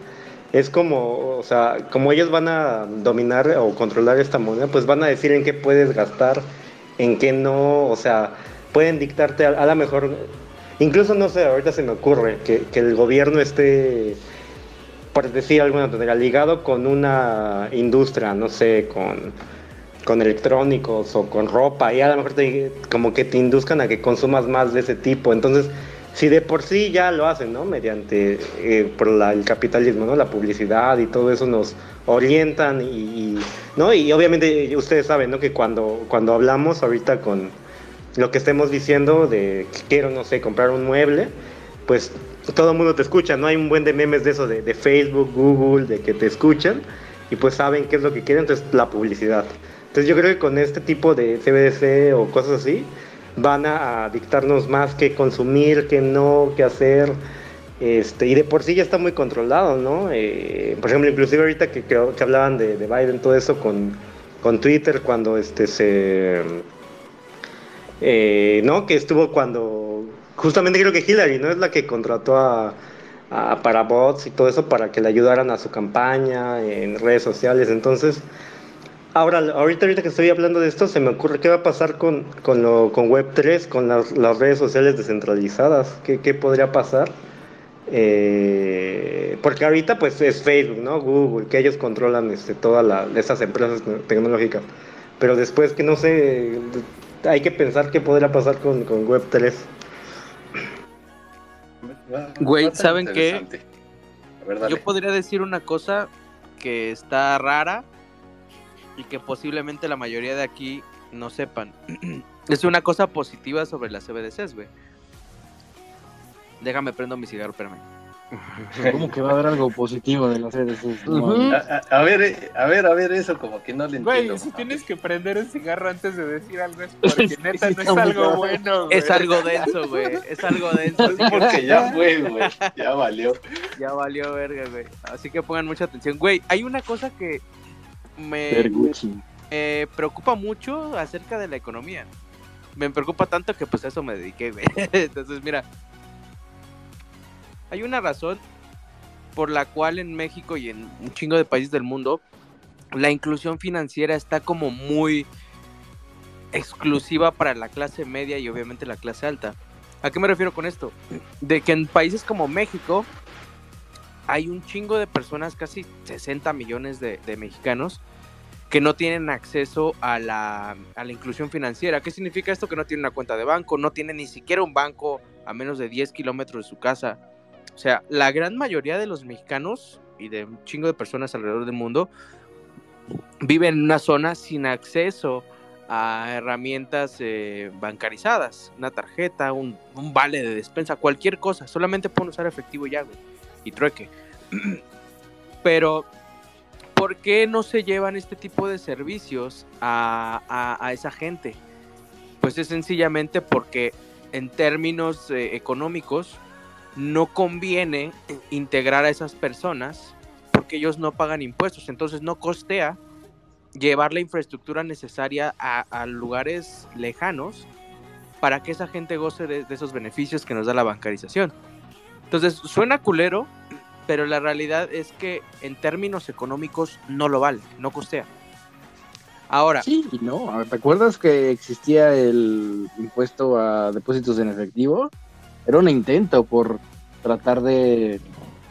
es como, o sea, como ellos van a dominar o controlar esta moneda, pues van a decir en qué puedes gastar, en qué no, o sea, pueden dictarte a, a lo mejor, incluso no sé, ahorita se me ocurre que, que el gobierno esté, por decir de alguna manera, ligado con una industria, no sé, con, con electrónicos o con ropa, y a lo mejor te, como que te induzcan a que consumas más de ese tipo, entonces si de por sí ya lo hacen, ¿no? Mediante eh, por la- el capitalismo, ¿no? La publicidad y todo eso nos orientan y, y- ¿no? Y obviamente ustedes saben, ¿no? Que cuando, cuando hablamos ahorita con lo que estemos diciendo de que quiero, no sé, comprar un mueble, pues todo el mundo te escucha, ¿no? Hay un buen de memes de eso, de, de Facebook, Google, de que te escuchan y pues saben qué es lo que quieren, entonces la publicidad. Entonces yo creo que con este tipo de CBDC o cosas así, van a, dictarnos más qué consumir, qué no, qué hacer. Este, y de por sí ya está muy controlado, ¿no? Eh, por ejemplo, inclusive ahorita que, que, que hablaban de, de, Biden, todo eso con, con Twitter, cuando este se... Eh, ¿No? Que estuvo cuando... Justamente creo que Hillary, ¿no? Es la que contrató a, a, para bots y todo eso para que le ayudaran a su campaña en redes sociales. Entonces, Ahora, ahorita, ahorita que estoy hablando de esto, se me ocurre qué va a pasar con, con, lo, con Web3, con las, las redes sociales descentralizadas. ¿Qué, qué podría pasar? Eh, porque ahorita pues es Facebook, ¿no? Google, que ellos controlan este, todas esas empresas tecnológicas. Pero después que no sé, hay que pensar qué podría pasar con, con Web3. Güey, ¿saben qué? Yo podría decir una cosa que está rara, y que posiblemente la mayoría de aquí no sepan. es una cosa positiva sobre las CBDCs, güey. Déjame prendo mi cigarro, espérame. ¿Cómo que va a haber algo positivo de las CBDCs? Ujú. A, a- a ver, eh, a ver, a ver, eso como que no le entiendo. Güey, si tienes que prender un cigarro antes de decir algo es porque neta no es algo bueno, güey. Es algo denso, güey. Es algo denso. Porque ya fue, güey. Ya valió. ya valió verga, güey. Así que pongan mucha atención. Güey, hay una cosa que me, preocupa mucho acerca de la economía. Me preocupa tanto que pues a eso me dediqué, güey. Entonces, mira. Hay una razón por la cual en México y en un chingo de países del mundo la inclusión financiera está como muy exclusiva para la clase media y obviamente la clase alta. ¿A qué me refiero con esto? De que en países como México hay un chingo de personas, casi 60 millones de, de mexicanos, que no tienen acceso a la, a la inclusión financiera. ¿Qué significa esto? Que no tienen una cuenta de banco, no tienen ni siquiera un banco a menos de 10 kilómetros de su casa. O sea, la gran mayoría de los mexicanos y de un chingo de personas alrededor del mundo viven en una zona sin acceso a herramientas eh, bancarizadas, una tarjeta, un, un vale de despensa, cualquier cosa. Solamente pueden usar efectivo ya, güey. Y trueque. Pero, ¿por qué no se llevan este tipo de servicios a, esa gente? Pues es sencillamente porque en términos eh, económicos no conviene integrar a esas personas porque ellos no pagan impuestos, entonces no costea llevar la infraestructura necesaria a, a lugares lejanos para que esa gente goce de, de esos beneficios que nos da la bancarización. Entonces, suena culero, pero la realidad es que en términos económicos no lo vale, no costea. Ahora, Sí, y no. ¿Te acuerdas que existía el impuesto a depósitos en efectivo? Era un intento por tratar de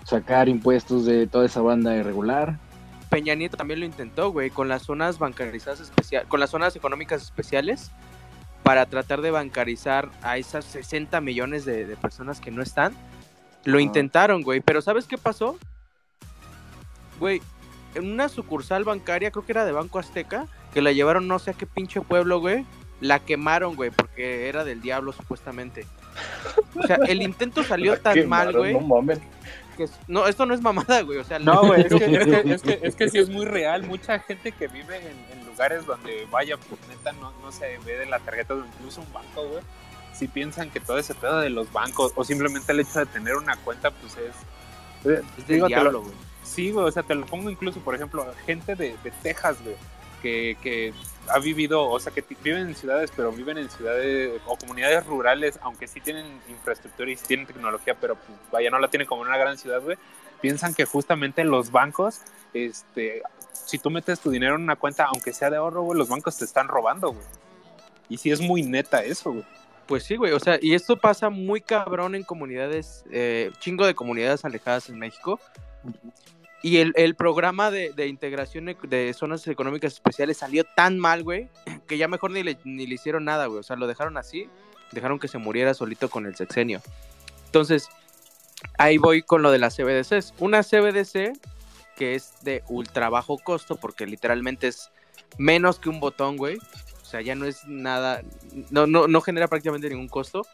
sacar impuestos de toda esa banda irregular. Peña Nieto también lo intentó, güey, con las zonas bancarizadas especiales, con las zonas económicas especiales, para tratar de bancarizar a esas 60 millones de, de personas que no están. Lo intentaron, güey, pero ¿sabes qué pasó? Güey, en una sucursal bancaria, creo que era de Banco Azteca, que la llevaron no sé a qué pinche pueblo, güey, la quemaron, güey, porque era del diablo supuestamente. O sea, el intento salió La tan mal, güey, No mames. que no, esto no es mamada, güey, o sea, No, güey, es que, es, que, es, que, es que sí es muy real. Mucha gente que vive en, en lugares donde, vaya, pues neta, no, no se ve de la tarjeta o incluso un banco, güey. Si piensan que todo ese pedo de los bancos o simplemente el hecho de tener una cuenta, pues es. eh, es digo, diablo, güey. Sí, güey, o sea, te lo pongo incluso, por ejemplo, gente de, de Texas, güey, que, que ha vivido, o sea, que viven en ciudades, pero viven en ciudades o comunidades rurales, aunque sí tienen infraestructura y sí tienen tecnología, pero pues, vaya, no la tienen como en una gran ciudad, güey, piensan que justamente los bancos, este, si tú metes tu dinero en una cuenta, aunque sea de ahorro, güey, los bancos te están robando, güey. Y sí es muy neta eso, güey. Pues sí, güey, o sea, y esto pasa muy cabrón en comunidades, eh, chingo de comunidades alejadas en México. Y el, el programa de, de integración ec- de zonas económicas especiales salió tan mal, güey, que ya mejor ni le, ni le hicieron nada, güey. O sea, lo dejaron así, dejaron que se muriera solito con el sexenio. Entonces, ahí voy con lo de las CBDCs. Una CBDC que es de ultra bajo costo, porque literalmente es menos que un botón, güey. O sea, ya no es nada, no, no, no genera prácticamente ningún costo.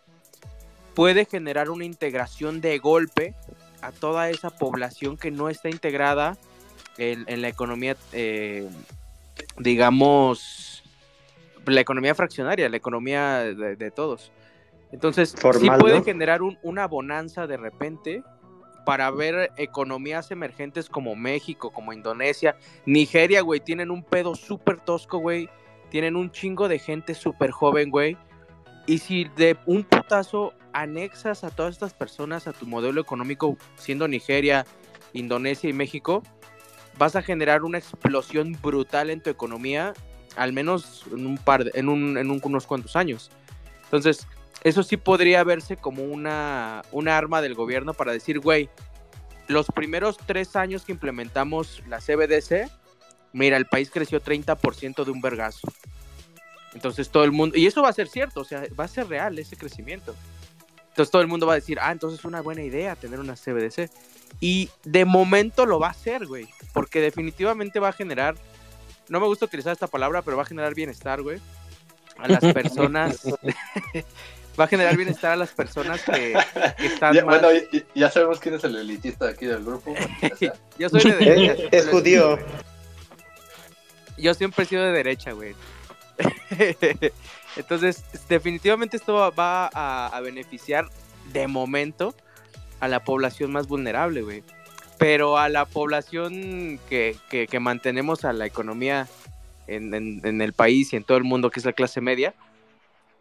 Puede generar una integración de golpe a toda esa población que no está integrada en, en la economía, eh, digamos, la economía fraccionaria, la economía de, de todos. Entonces, sí puede ¿no? generar un- una bonanza de repente para ver economías emergentes como México, como Indonesia, Nigeria, güey, tienen un pedo súper tosco, güey. Tienen un chingo de gente súper joven, güey. Y si de un putazo anexas a todas estas personas a tu modelo económico, siendo Nigeria, Indonesia y México, vas a generar una explosión brutal en tu economía, al menos en un par de- en, un- en un- unos cuantos años. Entonces, eso sí podría verse como una, una arma del gobierno para decir, güey, los primeros tres años que implementamos la CBDC, mira, el país creció 30% de un vergazo. Entonces todo el mundo, y eso va a ser cierto, o sea, va a ser real ese crecimiento. Entonces todo el mundo va a decir, ah, entonces es una buena idea tener una CBDC. Y de momento lo va a hacer, güey, porque definitivamente va a generar no me gusta utilizar esta palabra, pero va a generar bienestar, güey, a las personas. va a generar bienestar a las personas que, que están Ya, más- Bueno, ya sabemos quién es el elitista de aquí del grupo. o sea, Yo soy de. Es, es judío. Yo siempre he sido de derecha, güey. Entonces, definitivamente esto va- a, beneficiar de momento a la población más vulnerable, güey. Pero a la población que, que- mantenemos a la economía en, en- el país y en todo el mundo, que es la clase media,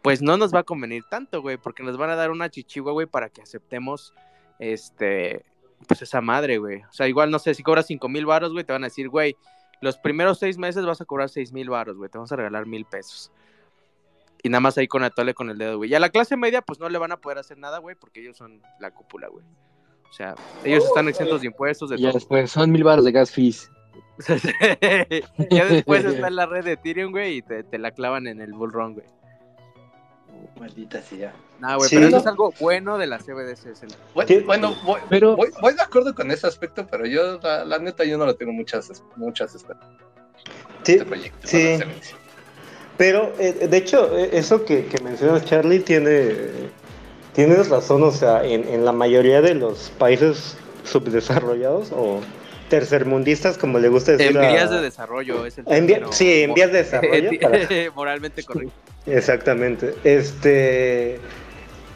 pues no nos va a convenir tanto, güey, porque nos van a dar una chichigua, güey, para que aceptemos, este, pues esa madre, güey. O sea, igual, no sé, si cobras cinco mil varos, güey, te van a decir, güey, los primeros seis meses vas a cobrar seis mil varos, güey, te vamos a regalar mil pesos. Y nada más ahí con atole con el dedo, güey. Y a la clase media, pues no le van a poder hacer nada, güey, porque ellos son la cúpula, güey. O sea, ellos están exentos de impuestos, de Y ya todo. después son mil baros de gas fees. ya después está en la red de Ethereum, güey, y te, te la clavan en el bullrun, güey. Maldita sea. Nah, güey, Sí. pero eso es algo bueno de las CBDCs. el- Bueno, bueno, voy, Pero- voy, voy de acuerdo con ese aspecto, pero yo, la, la neta, yo no le tengo muchas, muchas Sí, este proyecto. sí. Pero, eh, de hecho, eh, eso que, que mencionas, Charlie, tiene, tienes razón. O sea, en, en la mayoría de los países subdesarrollados o tercermundistas, como le gusta decir. En a- vías de desarrollo es el en vía- término sí, en vías de desarrollo. para- moralmente correcto. Exactamente. Este,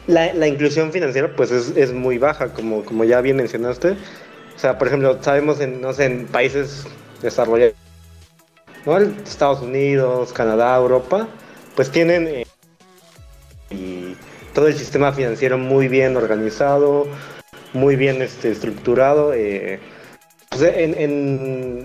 la, la inclusión financiera, pues, es, es muy baja, como, como ya bien mencionaste. O sea, por ejemplo, sabemos en, no sé, en países desarrollados, ¿no? Estados Unidos, Canadá, Europa, pues tienen eh, todo el sistema financiero muy bien organizado, muy bien este, estructurado. eh, pues,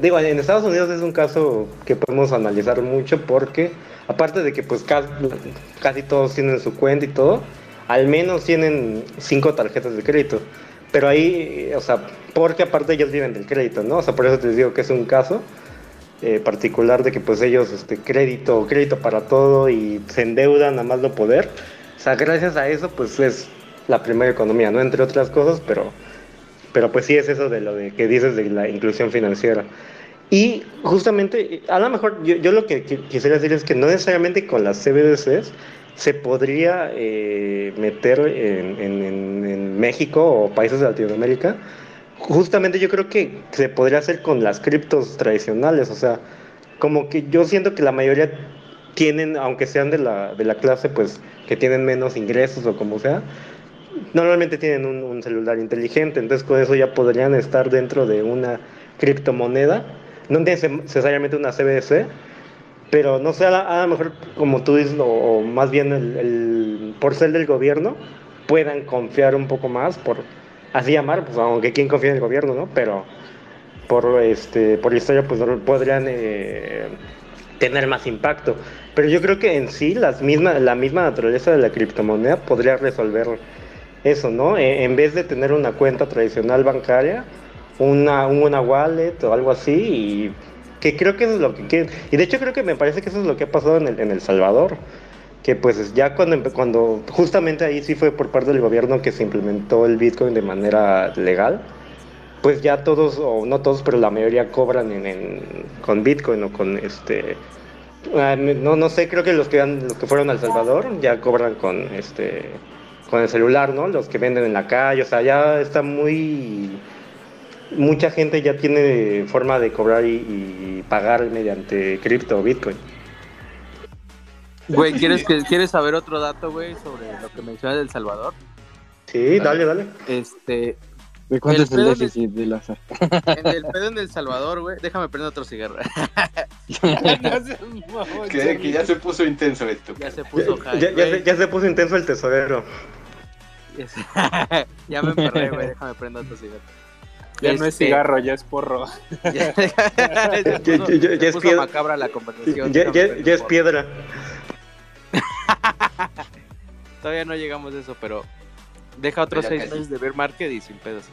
digo, en Estados Unidos es un caso que podemos analizar mucho porque, aparte de que pues casi, todos tienen su cuenta y todo, al menos tienen cinco tarjetas de crédito. Pero ahí, o sea, porque aparte ellos viven del crédito, ¿no? O sea, por eso te digo que es un caso eh, particular de que pues ellos, este, crédito, crédito para todo y se endeudan a más no poder. O sea, gracias a eso, pues es la primera economía, ¿no? Entre otras cosas, pero, pero pues sí es eso de lo de que dices de la inclusión financiera. Y justamente, a lo mejor yo, yo lo que qui- quisiera decir es que no necesariamente con las CBDCs se podría eh, meter en, en- en- México o países de Latinoamérica. Justamente yo creo que se podría hacer con las criptos tradicionales, o sea, como que yo siento que la mayoría tienen, aunque sean de la, de la clase, pues que tienen menos ingresos o como sea, normalmente tienen un celular inteligente, entonces con eso ya podrían estar dentro de una criptomoneda, no necesariamente una CBDC, pero no sé, a, lo mejor como tú dices, o, o más bien el, el- por del gobierno, puedan confiar un poco más, por así llamar, pues aunque quién confía en el gobierno, ¿no? Pero por este por historia pues podrían eh, tener más impacto. Pero yo creo que en sí las misma, la misma naturaleza de la criptomoneda podría resolver eso, ¿no? Eh, en vez de tener una cuenta tradicional bancaria, una, una wallet o algo así, y que creo que eso es lo que quieren. Y de hecho creo que me parece que eso es lo que ha pasado en El, en el Salvador, que pues ya cuando, cuando justamente ahí sí fue por parte del gobierno que se implementó el Bitcoin de manera legal, pues ya todos, o no todos, pero la mayoría cobran en, con Bitcoin o con este... ah, No, no sé, creo que los que, han- los que fueron a El Salvador ya cobran con este con el celular, ¿no? Los que venden en la calle, o sea, ya está muy... Mucha gente ya tiene forma de cobrar y, y pagar mediante cripto o Bitcoin. Güey, ¿quieres, que, ¿quieres saber otro dato, güey, sobre lo que mencionas de El Salvador? Sí, dale, dale. Este, ¿De cuánto El es el déficit de la en el pedo en El Salvador, güey, déjame prender otro cigarro. Que, que ya se puso intenso esto. ya se Ya, puso high, ya- ya güey. se, ya se puso intenso el tesorero. ya me emperré, güey, déjame prender otro cigarro. Ya no es Este, cigarro, ya es porro. Ya, es piedra. macabra la conversación. Ya, es piedra. Todavía no llegamos a eso, pero deja otros seis casi. meses de ver market y sin pedos.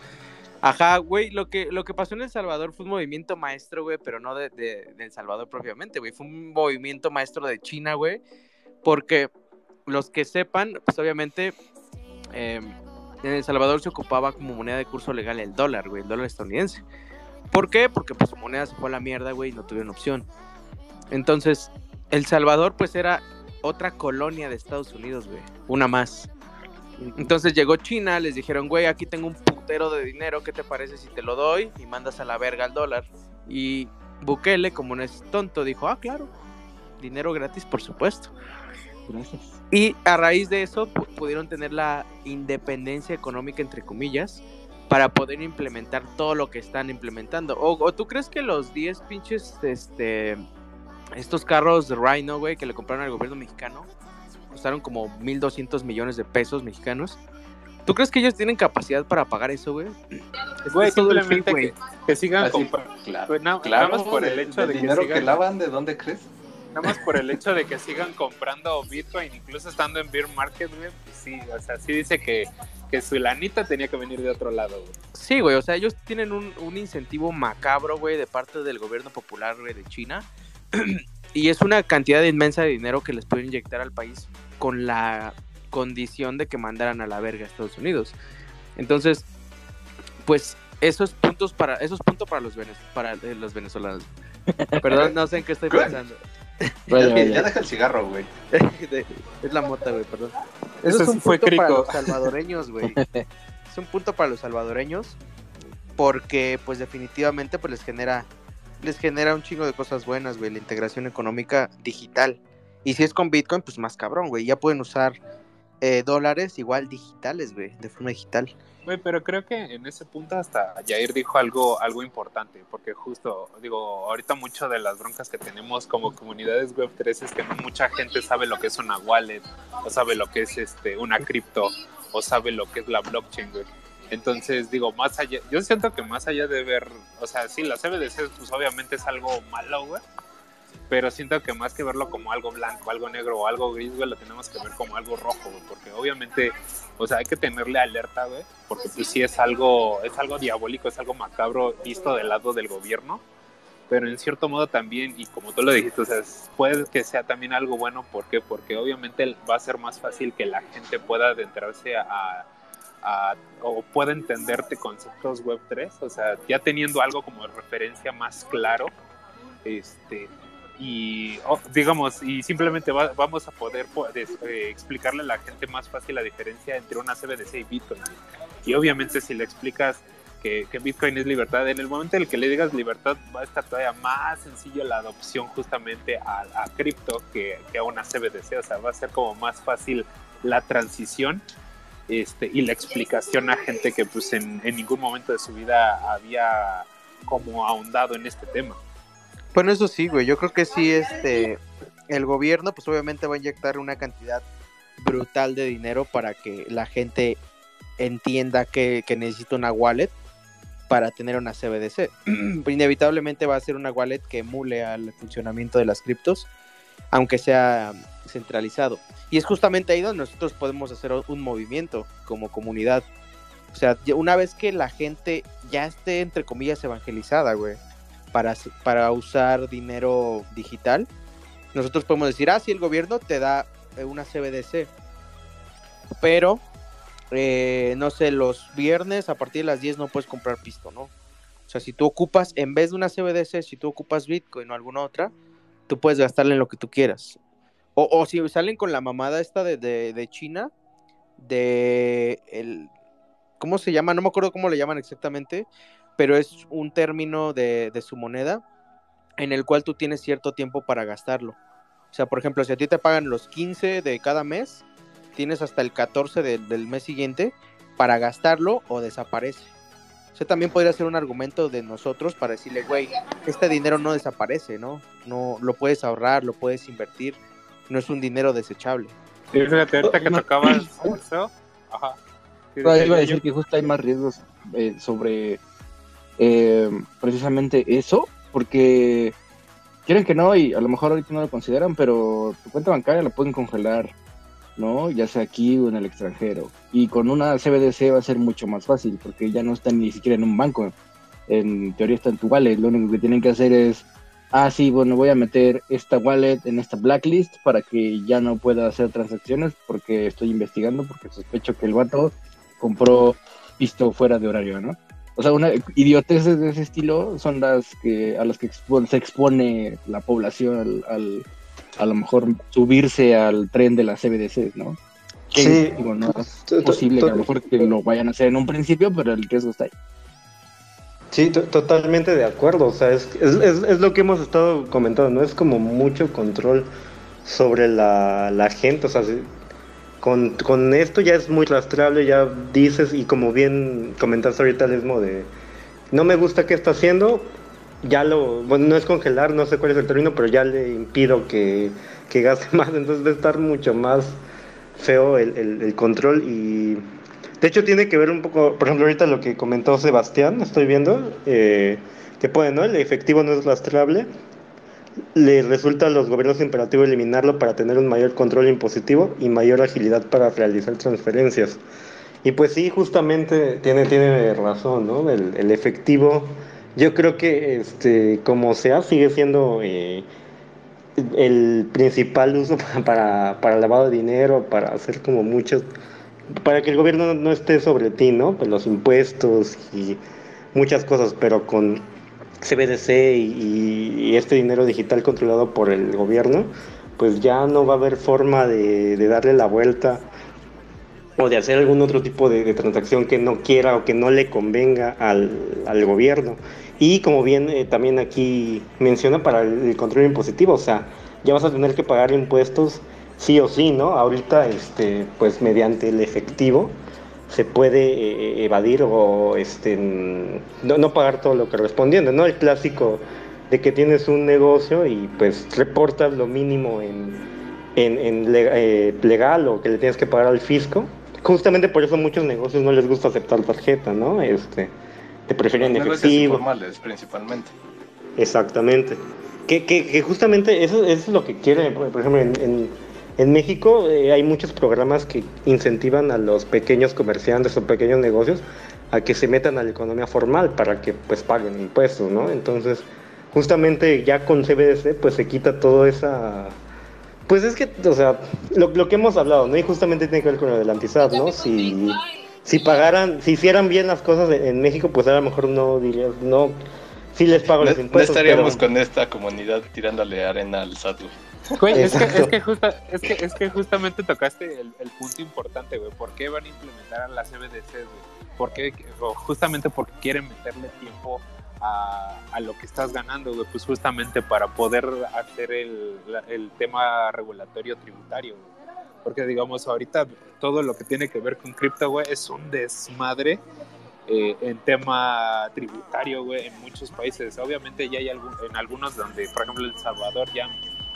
Ajá, güey, lo que, lo que pasó en El Salvador fue un movimiento maestro, güey, pero no de, de, de El Salvador propiamente, güey. Fue un movimiento maestro de China, güey, porque los que sepan, pues obviamente eh, en El Salvador se ocupaba como moneda de curso legal el dólar, güey, el dólar estadounidense. ¿Por qué? Porque pues su moneda se fue a la mierda, güey, y no tuvieron opción. Entonces, El Salvador pues era otra colonia de Estados Unidos, güey. Una más. Entonces llegó China, les dijeron, güey, aquí tengo un putero de dinero, ¿qué te parece si te lo doy y mandas a la verga al dólar? Y Bukele, como no es tonto, dijo, ah, claro, dinero gratis, por supuesto. Gracias. Y a raíz de eso pu- pudieron tener la independencia económica, entre comillas, para poder implementar todo lo que están implementando. ¿O, o tú crees que los 10 pinches, este, estos carros de Rhino, güey, que le compraron al gobierno mexicano, costaron como 1.200 millones de pesos mexicanos? ¿Tú crees que ellos tienen capacidad para pagar eso, güey? Es- Güey, es simplemente fin, que, que sigan comprando. claro, Pues na- claro, nada más por el hecho de que dinero que sigan- lavan, ¿de dónde crees? Nada más por el hecho de que sigan comprando Bitcoin, incluso estando en Bear Market, güey, pues sí, o sea, sí dice que, que su lanita tenía que venir de otro lado, güey. Sí, güey, o sea, ellos tienen un, un incentivo macabro, güey, de parte del gobierno popular, güey, de China. y es una cantidad inmensa de dinero que les pueden inyectar al país con la condición de que mandaran a la verga a Estados Unidos. Entonces, pues, esos puntos para, esos puntos para los, venez- para eh, los venezolanos. Perdón, no sé en qué estoy pensando. Vaya, Ya, vaya. ya deja el cigarro, güey. Es la mota, güey, perdón. Eso Eso es un fue punto para los salvadoreños, güey. es un punto para los salvadoreños porque, pues, definitivamente, pues, les genera, les genera un chingo de cosas buenas, güey, la integración económica digital. Y si es con Bitcoin, pues, más cabrón, güey. Ya pueden usar eh, dólares igual digitales, güey, de forma digital. Güey, pero creo que en ese punto hasta Jair dijo algo, algo importante, porque justo, digo, ahorita mucho de las broncas que tenemos como comunidades web 3 es que no mucha gente sabe lo que es una wallet, o sabe lo que es este una cripto, o sabe lo que es la blockchain, güey. Entonces, digo, más allá, yo siento que más allá de ver, o sea, sí, las CBDC, pues obviamente es algo malo, güey, pero siento que más que verlo como algo blanco, algo negro o algo gris, güey, lo tenemos que ver como algo rojo, güey, porque obviamente o sea, hay que tenerle alerta, güey, porque pues sí es algo, es algo diabólico, es algo macabro visto del lado del gobierno, pero en cierto modo también, y como tú lo dijiste, o sea, puede que sea también algo bueno, ¿por qué? Porque obviamente va a ser más fácil que la gente pueda adentrarse a, a- o pueda entenderte conceptos web 3, o sea, ya teniendo algo como referencia más claro, este, y oh, digamos y simplemente va- vamos a poder eh, explicarle a la gente más fácil la diferencia entre una CBDC y Bitcoin. Y obviamente si le explicas que, que Bitcoin es libertad en el momento en el que le digas libertad va a estar todavía más sencillo la adopción justamente a, a cripto que, que a una CBDC o sea va a ser como más fácil la transición este, y la explicación a gente que pues en, en ningún momento de su vida había como ahondado en este tema Bueno, eso sí, güey. Yo creo que sí, este, el gobierno, pues obviamente va a inyectar una cantidad brutal de dinero para que la gente entienda que, que necesita una wallet para tener una CBDC. Inevitablemente va a ser una wallet que emule al funcionamiento de las criptos, aunque sea centralizado. Y es justamente ahí donde nosotros podemos hacer un movimiento como comunidad. O sea, una vez que la gente ya esté, entre comillas, evangelizada, güey, para, para usar dinero digital, nosotros podemos decir, ah, sí, el gobierno te da eh, una CBDC, pero, eh, no sé, los viernes a partir de las 10 no puedes comprar pisto, ¿no? O sea, si tú ocupas, en vez de una CBDC, si tú ocupas Bitcoin o alguna otra, tú puedes gastarle en lo que tú quieras. O, o si salen con la mamada esta de, de, de China, de el, ¿cómo se llama? No me acuerdo cómo le llaman exactamente, pero es un término de, de su moneda en el cual tú tienes cierto tiempo para gastarlo. O sea, por ejemplo, si a ti te pagan los 15 de cada mes, tienes hasta el 14 de- del mes siguiente para gastarlo o desaparece. O sea, también podría ser un argumento de nosotros para decirle, güey, este dinero no desaparece, ¿no? No lo puedes ahorrar, lo puedes invertir, no es un dinero desechable. Sí, fíjate, ahorita que No. tocabas eso, ajá. Sí, Iba, a yo- decir que justo hay más riesgos eh, sobre eh, precisamente eso, porque quieren que no, y a lo mejor ahorita no lo consideran, pero tu cuenta bancaria la pueden congelar, ¿no? Ya sea aquí o en el extranjero. Y con una CBDC va a ser mucho más fácil, porque ya no está ni siquiera en un banco. En teoría está en tu wallet. Lo único que tienen que hacer es, ah, sí, bueno, voy a meter esta wallet en esta blacklist para que ya no pueda hacer transacciones, porque estoy investigando, porque sospecho que el vato compró pisto fuera de horario, ¿no? O sea, una idioteces de ese estilo son las que a las que expo- se expone la población al, al- a lo mejor subirse al tren de las CBDC, ¿no? Que, Sí. digo, no es posible que a lo mejor que lo vayan a hacer en un principio, pero el riesgo está ahí. Sí, to- totalmente de acuerdo. O sea, es, es, es- es lo que hemos estado comentando, ¿no? Es como mucho control sobre la, la gente. O sea, si- con, con esto ya es muy rastreable, ya dices, y como bien comentaste ahorita mismo de, no me gusta qué está haciendo, ya lo, bueno, no es congelar, no sé cuál es el término, pero ya le impido que, que gaste más. Entonces debe estar mucho más feo el, el- el control y de hecho tiene que ver un poco, por ejemplo ahorita lo que comentó Sebastián, estoy viendo, eh, que pone, ¿no? El efectivo no es rastreable, le resulta a los gobiernos imperativo eliminarlo para tener un mayor control impositivo y mayor agilidad para realizar transferencias. Y pues sí, justamente tiene, tiene razón, ¿no? El, efectivo, yo creo que este, como sea, sigue siendo eh, el principal uso para, para lavado de dinero, para hacer como muchos, para que el gobierno no esté sobre ti, ¿no? Pues los impuestos y muchas cosas, pero con CBDC y, este dinero digital controlado por el gobierno, pues ya no va a haber forma de, darle la vuelta o de hacer algún otro tipo de, transacción que no quiera o que no le convenga al, al gobierno. Y como bien eh, también aquí menciona para el, el control impositivo, o sea, ya vas a tener que pagar impuestos sí o sí, ¿no? Ahorita, este, pues mediante el efectivo se puede eh, evadir o este, no, no pagar todo lo que correspondiente, ¿no? El clásico de que tienes un negocio y pues reportas lo mínimo en, en, en eh, legal o que le tienes que pagar al fisco. Justamente por eso a muchos negocios no les gusta aceptar tarjeta, ¿no? Este, te prefieren Los efectivo. informales, principalmente. Exactamente. Que, que, que justamente eso, eso es lo que quiere, por por ejemplo, en, en, en México eh, hay muchos programas que incentivan a los pequeños comerciantes o pequeños negocios a que se metan a la economía formal para que pues paguen impuestos, ¿no? Entonces, justamente ya con CBDC pues se quita toda esa... Pues es que, o sea, lo, lo que hemos hablado, ¿no? Y justamente tiene que ver con lo del antisad, ¿no? Si, si pagaran, si hicieran bien las cosas en, en México, pues a lo mejor no dirías, no, sí les pago No, los no impuestos. estaríamos pero- con esta comunidad tirándole arena al SAT. güey. Güey, es que, es, que justa- es, que, es que justamente tocaste el, el punto importante, güey. ¿Por qué van a implementar a las CBDCs, güey? ¿Por qué? O justamente porque quieren meterle tiempo a, a lo que estás ganando, güey. Pues justamente para poder hacer el tema regulatorio tributario, güey. Porque, digamos, ahorita todo lo que tiene que ver con cripto, güey, es un desmadre eh, en tema tributario, güey, en muchos países. Obviamente ya hay algún, en algunos donde, por ejemplo, El Salvador ya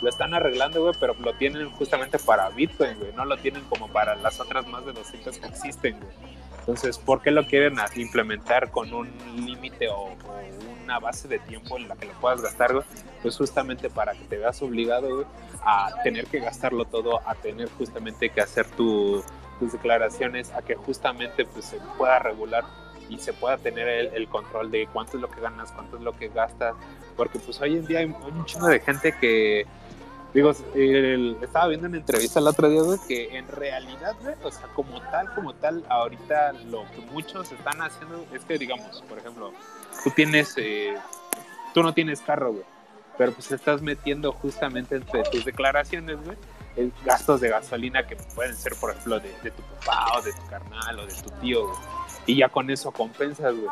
lo están arreglando, güey, pero lo tienen justamente para Bitcoin, güey, no lo tienen como para las otras más de 200 que existen, güey. Entonces, ¿por qué lo quieren implementar con un límite o, o una base de tiempo en la que lo puedas gastar, güey? Pues justamente para que te veas obligado, güey, a tener que gastarlo todo, a tener justamente que hacer tu- tus declaraciones, a que justamente pues se pueda regular y se pueda tener el, el control de cuánto es lo que ganas, cuánto es lo que gastas, porque pues hoy en día hay un chingo de gente que, digo, estaba viendo una entrevista el otro día, güey, que en realidad, güey, o sea, como tal, como tal, ahorita lo que muchos están haciendo es que, digamos, por ejemplo, tú tienes, eh, tú no tienes carro, güey, pero pues estás metiendo justamente entre tus declaraciones, güey, gastos de gasolina que pueden ser, por ejemplo, de, de tu papá o de tu carnal o de tu tío, güey. Y ya con eso compensas, güey.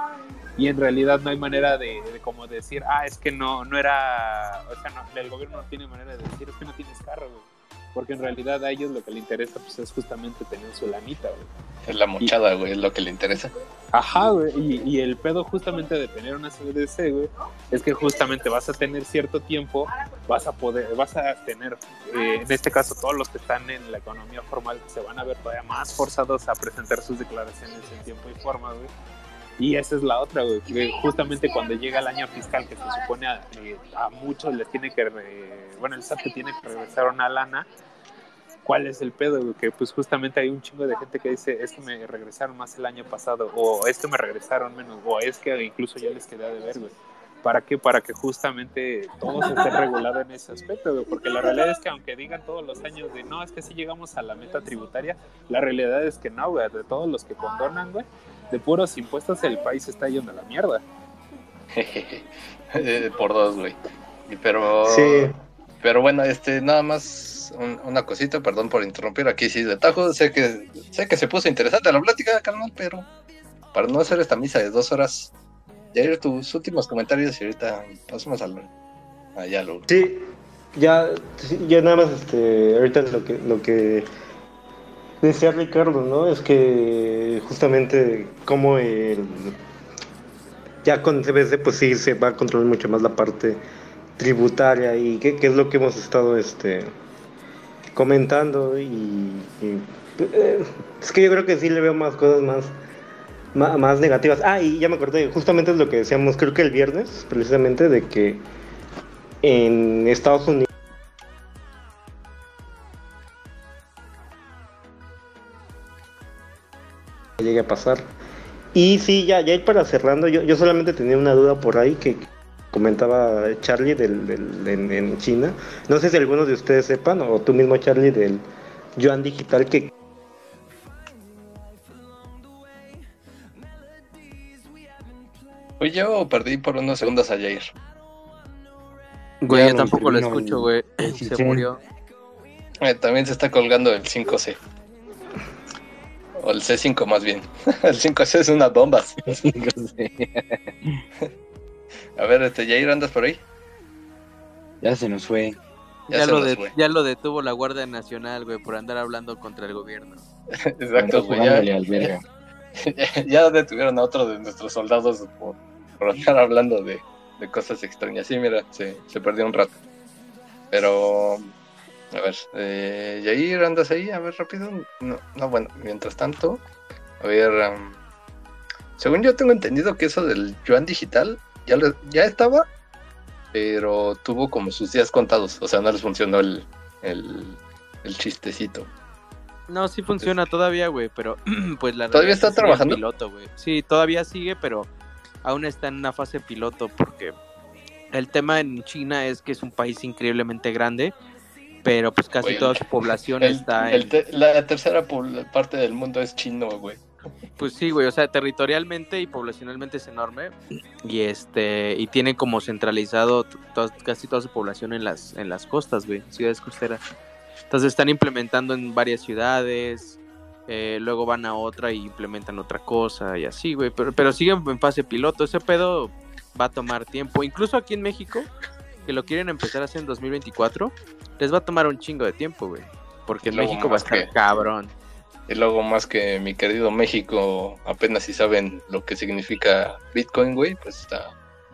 Y en realidad no hay manera de, de como decir, ah, es que no, no era, o sea, no, el gobierno no tiene manera de decir, es que no tienes carro, güey. Porque en realidad a ellos lo que les interesa pues es justamente tener su lanita, güey. Es la mochada, güey, es lo que le interesa. Ajá, güey. Y, y el pedo justamente de tener una CBDC, güey, es que justamente vas a tener cierto tiempo, vas a poder, vas a tener, eh, en este caso, todos los que están en la economía formal se van a ver todavía más forzados a presentar sus declaraciones en tiempo y forma, güey. Y esa es la otra, güey, que justamente cuando llega el año fiscal, que se supone a, eh, a muchos les tiene que, re- bueno, el SAT te tiene que regresar una lana, ¿cuál es el pedo? güey? Que pues justamente hay un chingo de gente que dice, es que me regresaron más el año pasado, o es que me regresaron menos, o es que incluso ya les quedé de ver, güey. ¿Para qué? Para que justamente todo se esté regulado en ese aspecto, güey. Porque la realidad es que aunque digan todos los años de no, es que sí llegamos a la meta tributaria, la realidad es que no, güey. De todos los que condonan, güey, de puros impuestos el país está yendo a la mierda. Eh, Por dos, güey. Pero, Sí, pero bueno, este, nada más un- una cosita, perdón por interrumpir aquí sí de tajo. Sé que, sé que se puso interesante la plática, carnal, pero para no hacer esta misa de dos horas, Jair, tus últimos comentarios y ahorita pasamos al, allá lo sí, ya, ya nada más, este, ahorita lo que, lo que decía Ricardo, ¿no? Es que justamente como ya con CBC, pues sí, se va a controlar mucho más la parte tributaria y que es lo que hemos estado, este, comentando y, eh, es que yo creo que sí le veo más cosas más más negativas. Ah, y ya me acordé, justamente es lo que decíamos, creo que el viernes, precisamente, de que en Estados Unidos llegue a pasar. Y sí, ya, ya ir para cerrando, yo, yo solamente tenía una duda por ahí que comentaba Charlie del, del- en, en China. No sé si algunos de ustedes sepan, o tú mismo Charlie, del yuan digital que Fui yo perdí por unos segundos a Jair. Güey, yo tampoco lo escucho, güey. Se murió. Eh, también se está colgando el 5C. O el C5 más bien. El 5C es una bomba. A ver, este Jair, ¿andas por ahí? ya se nos fue. Ya lo nos de- fue. ya lo detuvo la Guardia Nacional, güey, por andar hablando contra el gobierno. Exacto, güey. Ya, ya detuvieron a otro de nuestros soldados por, por andar hablando de, de cosas extrañas. Sí, mira, se, se perdió un rato. Pero, a ver, eh, Yair, ¿andas ahí? A ver, rápido. No, no, bueno, mientras tanto, a ver, según yo tengo entendido que eso del yuan digital ya, le- ya estaba, pero tuvo como sus días contados. O sea, no les funcionó el, el, el chistecito. No, sí funciona todavía, güey, pero pues la ¿Todavía está trabajando? piloto, güey. Sí, todavía sigue, pero aún está en una fase piloto porque el tema en China es que es un país increíblemente grande, pero pues casi Güey, toda su población El- está el en... te- la tercera parte del mundo es chino, güey. Pues sí, güey, o sea, territorialmente y poblacionalmente es enorme y este y tiene como centralizado to- casi toda su población en las en las costas, güey, ciudades costeras. Entonces están implementando en varias ciudades, eh, luego van a otra y implementan otra cosa y así, güey, pero pero siguen en fase piloto, ese pedo va a tomar tiempo, incluso aquí en México que lo quieren empezar a hacer en 2024, les va a tomar un chingo de tiempo, güey, porque en México va a más estar que- cabrón. Y luego más que mi querido México, apenas si saben lo que significa Bitcoin, güey, pues está,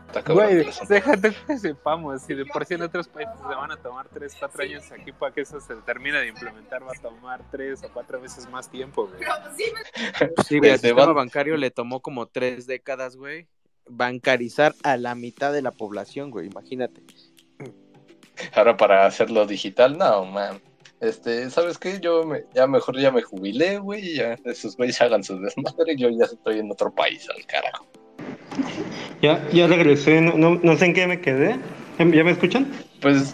está cabrón. Güey, déjate que sepamos. Si de por sí en otros países se van a tomar 3, 4 años aquí para que eso se termine de implementar, va a tomar 3 o 4 veces más tiempo, güey. Sí, güey, al sistema van- bancario le tomó como tres décadas, güey, bancarizar a la mitad de la población, güey, imagínate. Ahora para hacerlo digital, no, man. Este, ¿sabes qué? Yo me, ya mejor ya me jubilé, güey, ya esos güeyes hagan su desmadre, yo ya estoy en otro país, al carajo. ya, ya regresé, no, no, no sé en qué me quedé. ¿Ya me escuchan? Pues,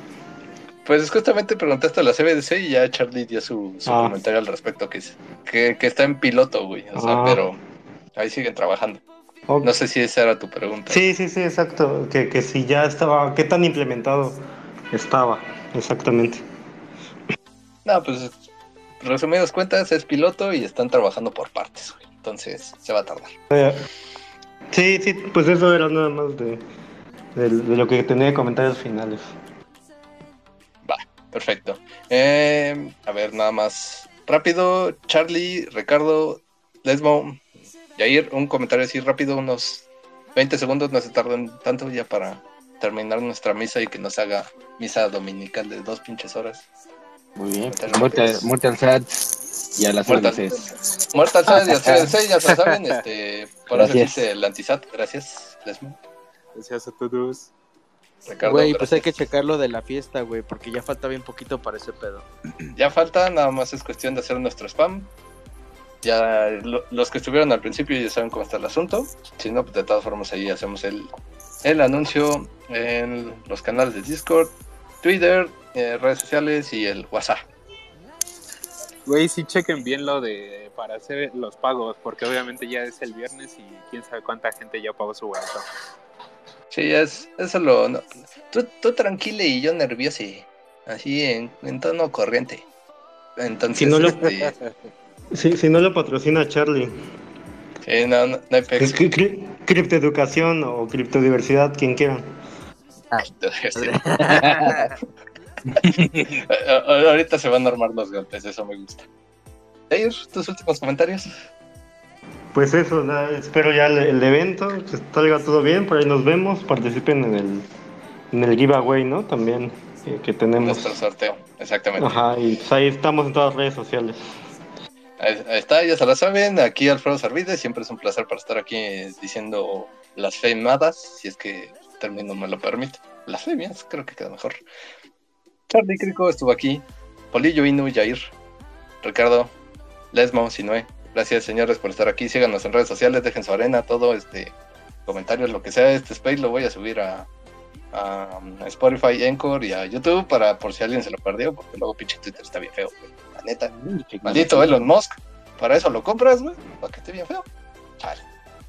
pues justamente preguntaste a la CBDC y ya Charlie dio su, su Ah. comentario al respecto, que, es- que, que está en piloto, güey, o sea, Ah. pero ahí siguen trabajando. No sé si esa era tu pregunta. Sí, sí, sí, exacto. Que, que si ya estaba, qué tan implementado estaba, exactamente. No, pues resumidas cuentas es piloto y están trabajando por partes, güey. Entonces se va a tardar. Eh, sí, sí, pues eso era nada más de, de, de lo que tenía de comentarios finales. Perfecto. Eh, a ver, nada más rápido. Charlie, Ricardo, Lesmo, Yair, un comentario así rápido, unos 20 segundos, no se tardan tanto ya para terminar nuestra misa y que nos haga misa dominical de dos pinches horas. Muy bien. Muerte, al SAT y a las Muerte al- órdenes. Muerta al SAT, ya se saben, este, por eso existe el antisat. Gracias, Lesmo. Gracias a todos. Ricardo, Güey, pues hay que checar lo de la fiesta, güey, porque ya falta bien poquito para ese pedo. Ya falta, nada más es cuestión de hacer nuestro spam. Ya lo- los que estuvieron al principio ya saben cómo está el asunto. Si no, pues de todas formas ahí hacemos el, el anuncio en los canales de Discord, Twitter, eh, redes sociales y el WhatsApp. Güey, sí chequen bien lo de para hacer los pagos, porque obviamente ya es el viernes y quién sabe cuánta gente ya pagó su boleto. Sí, es, eso lo... no. Tú, tú tranquila y yo nervioso, así en, en tono corriente. Entonces, Si no lo- este, Si, si no lo patrocina Charlie. sí, no, no, no hay pex. Es cri- criptoeducación o criptodiversidad, quien quiera. A- a- Ahorita se van a armar los golpes, eso me gusta. Jair, tus últimos comentarios. Pues eso, nada, espero ya el, el evento, que salga todo bien, por ahí nos vemos, participen en el, en el giveaway, ¿no? También eh, que tenemos. Nuestro sorteo, exactamente. Ajá, y pues ahí estamos en todas las redes sociales. Ahí, está, ya se la saben. Aquí Alfredo Servide, siempre es un placer para estar aquí diciendo blasfemadas, si es que el término me lo permite. Blasfemias, creo que queda mejor. Charlie Crico estuvo aquí. Polillo Inu, Jair, Ricardo, Lesmo, Sinue. Gracias, señores, por estar aquí. Síganos en redes sociales, dejen su arena, todo, este, comentarios, lo que sea. Este space lo voy a subir a, a, um, Spotify, Encore y a YouTube para por si alguien se lo perdió, porque luego pinche Twitter está bien feo, güey. Neta. Maldito Elon Musk. Para eso lo compras, güey. Para que esté bien feo. Chale.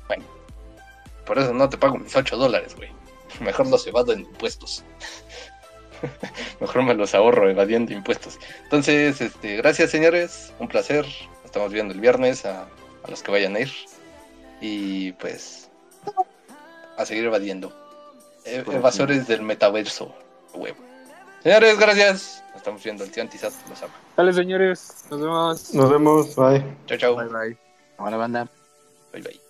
Bueno. Por eso no te pago mis 8 dólares, güey. Mejor los evado en impuestos. Mejor me los ahorro evadiendo impuestos. Entonces, este, gracias, señores. Un placer. Nos estamos viendo el viernes a, a los que vayan a ir. Y pues, a seguir evadiendo. E- evasores del metaverso. Huevo. Señores, gracias. Nos estamos viendo. El tío Antizat los ama. Dale, señores, nos vemos. Nos vemos, bye. Chao, chao. Bye bye. Hola, banda. Bye, bye.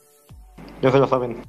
Ya se lo saben.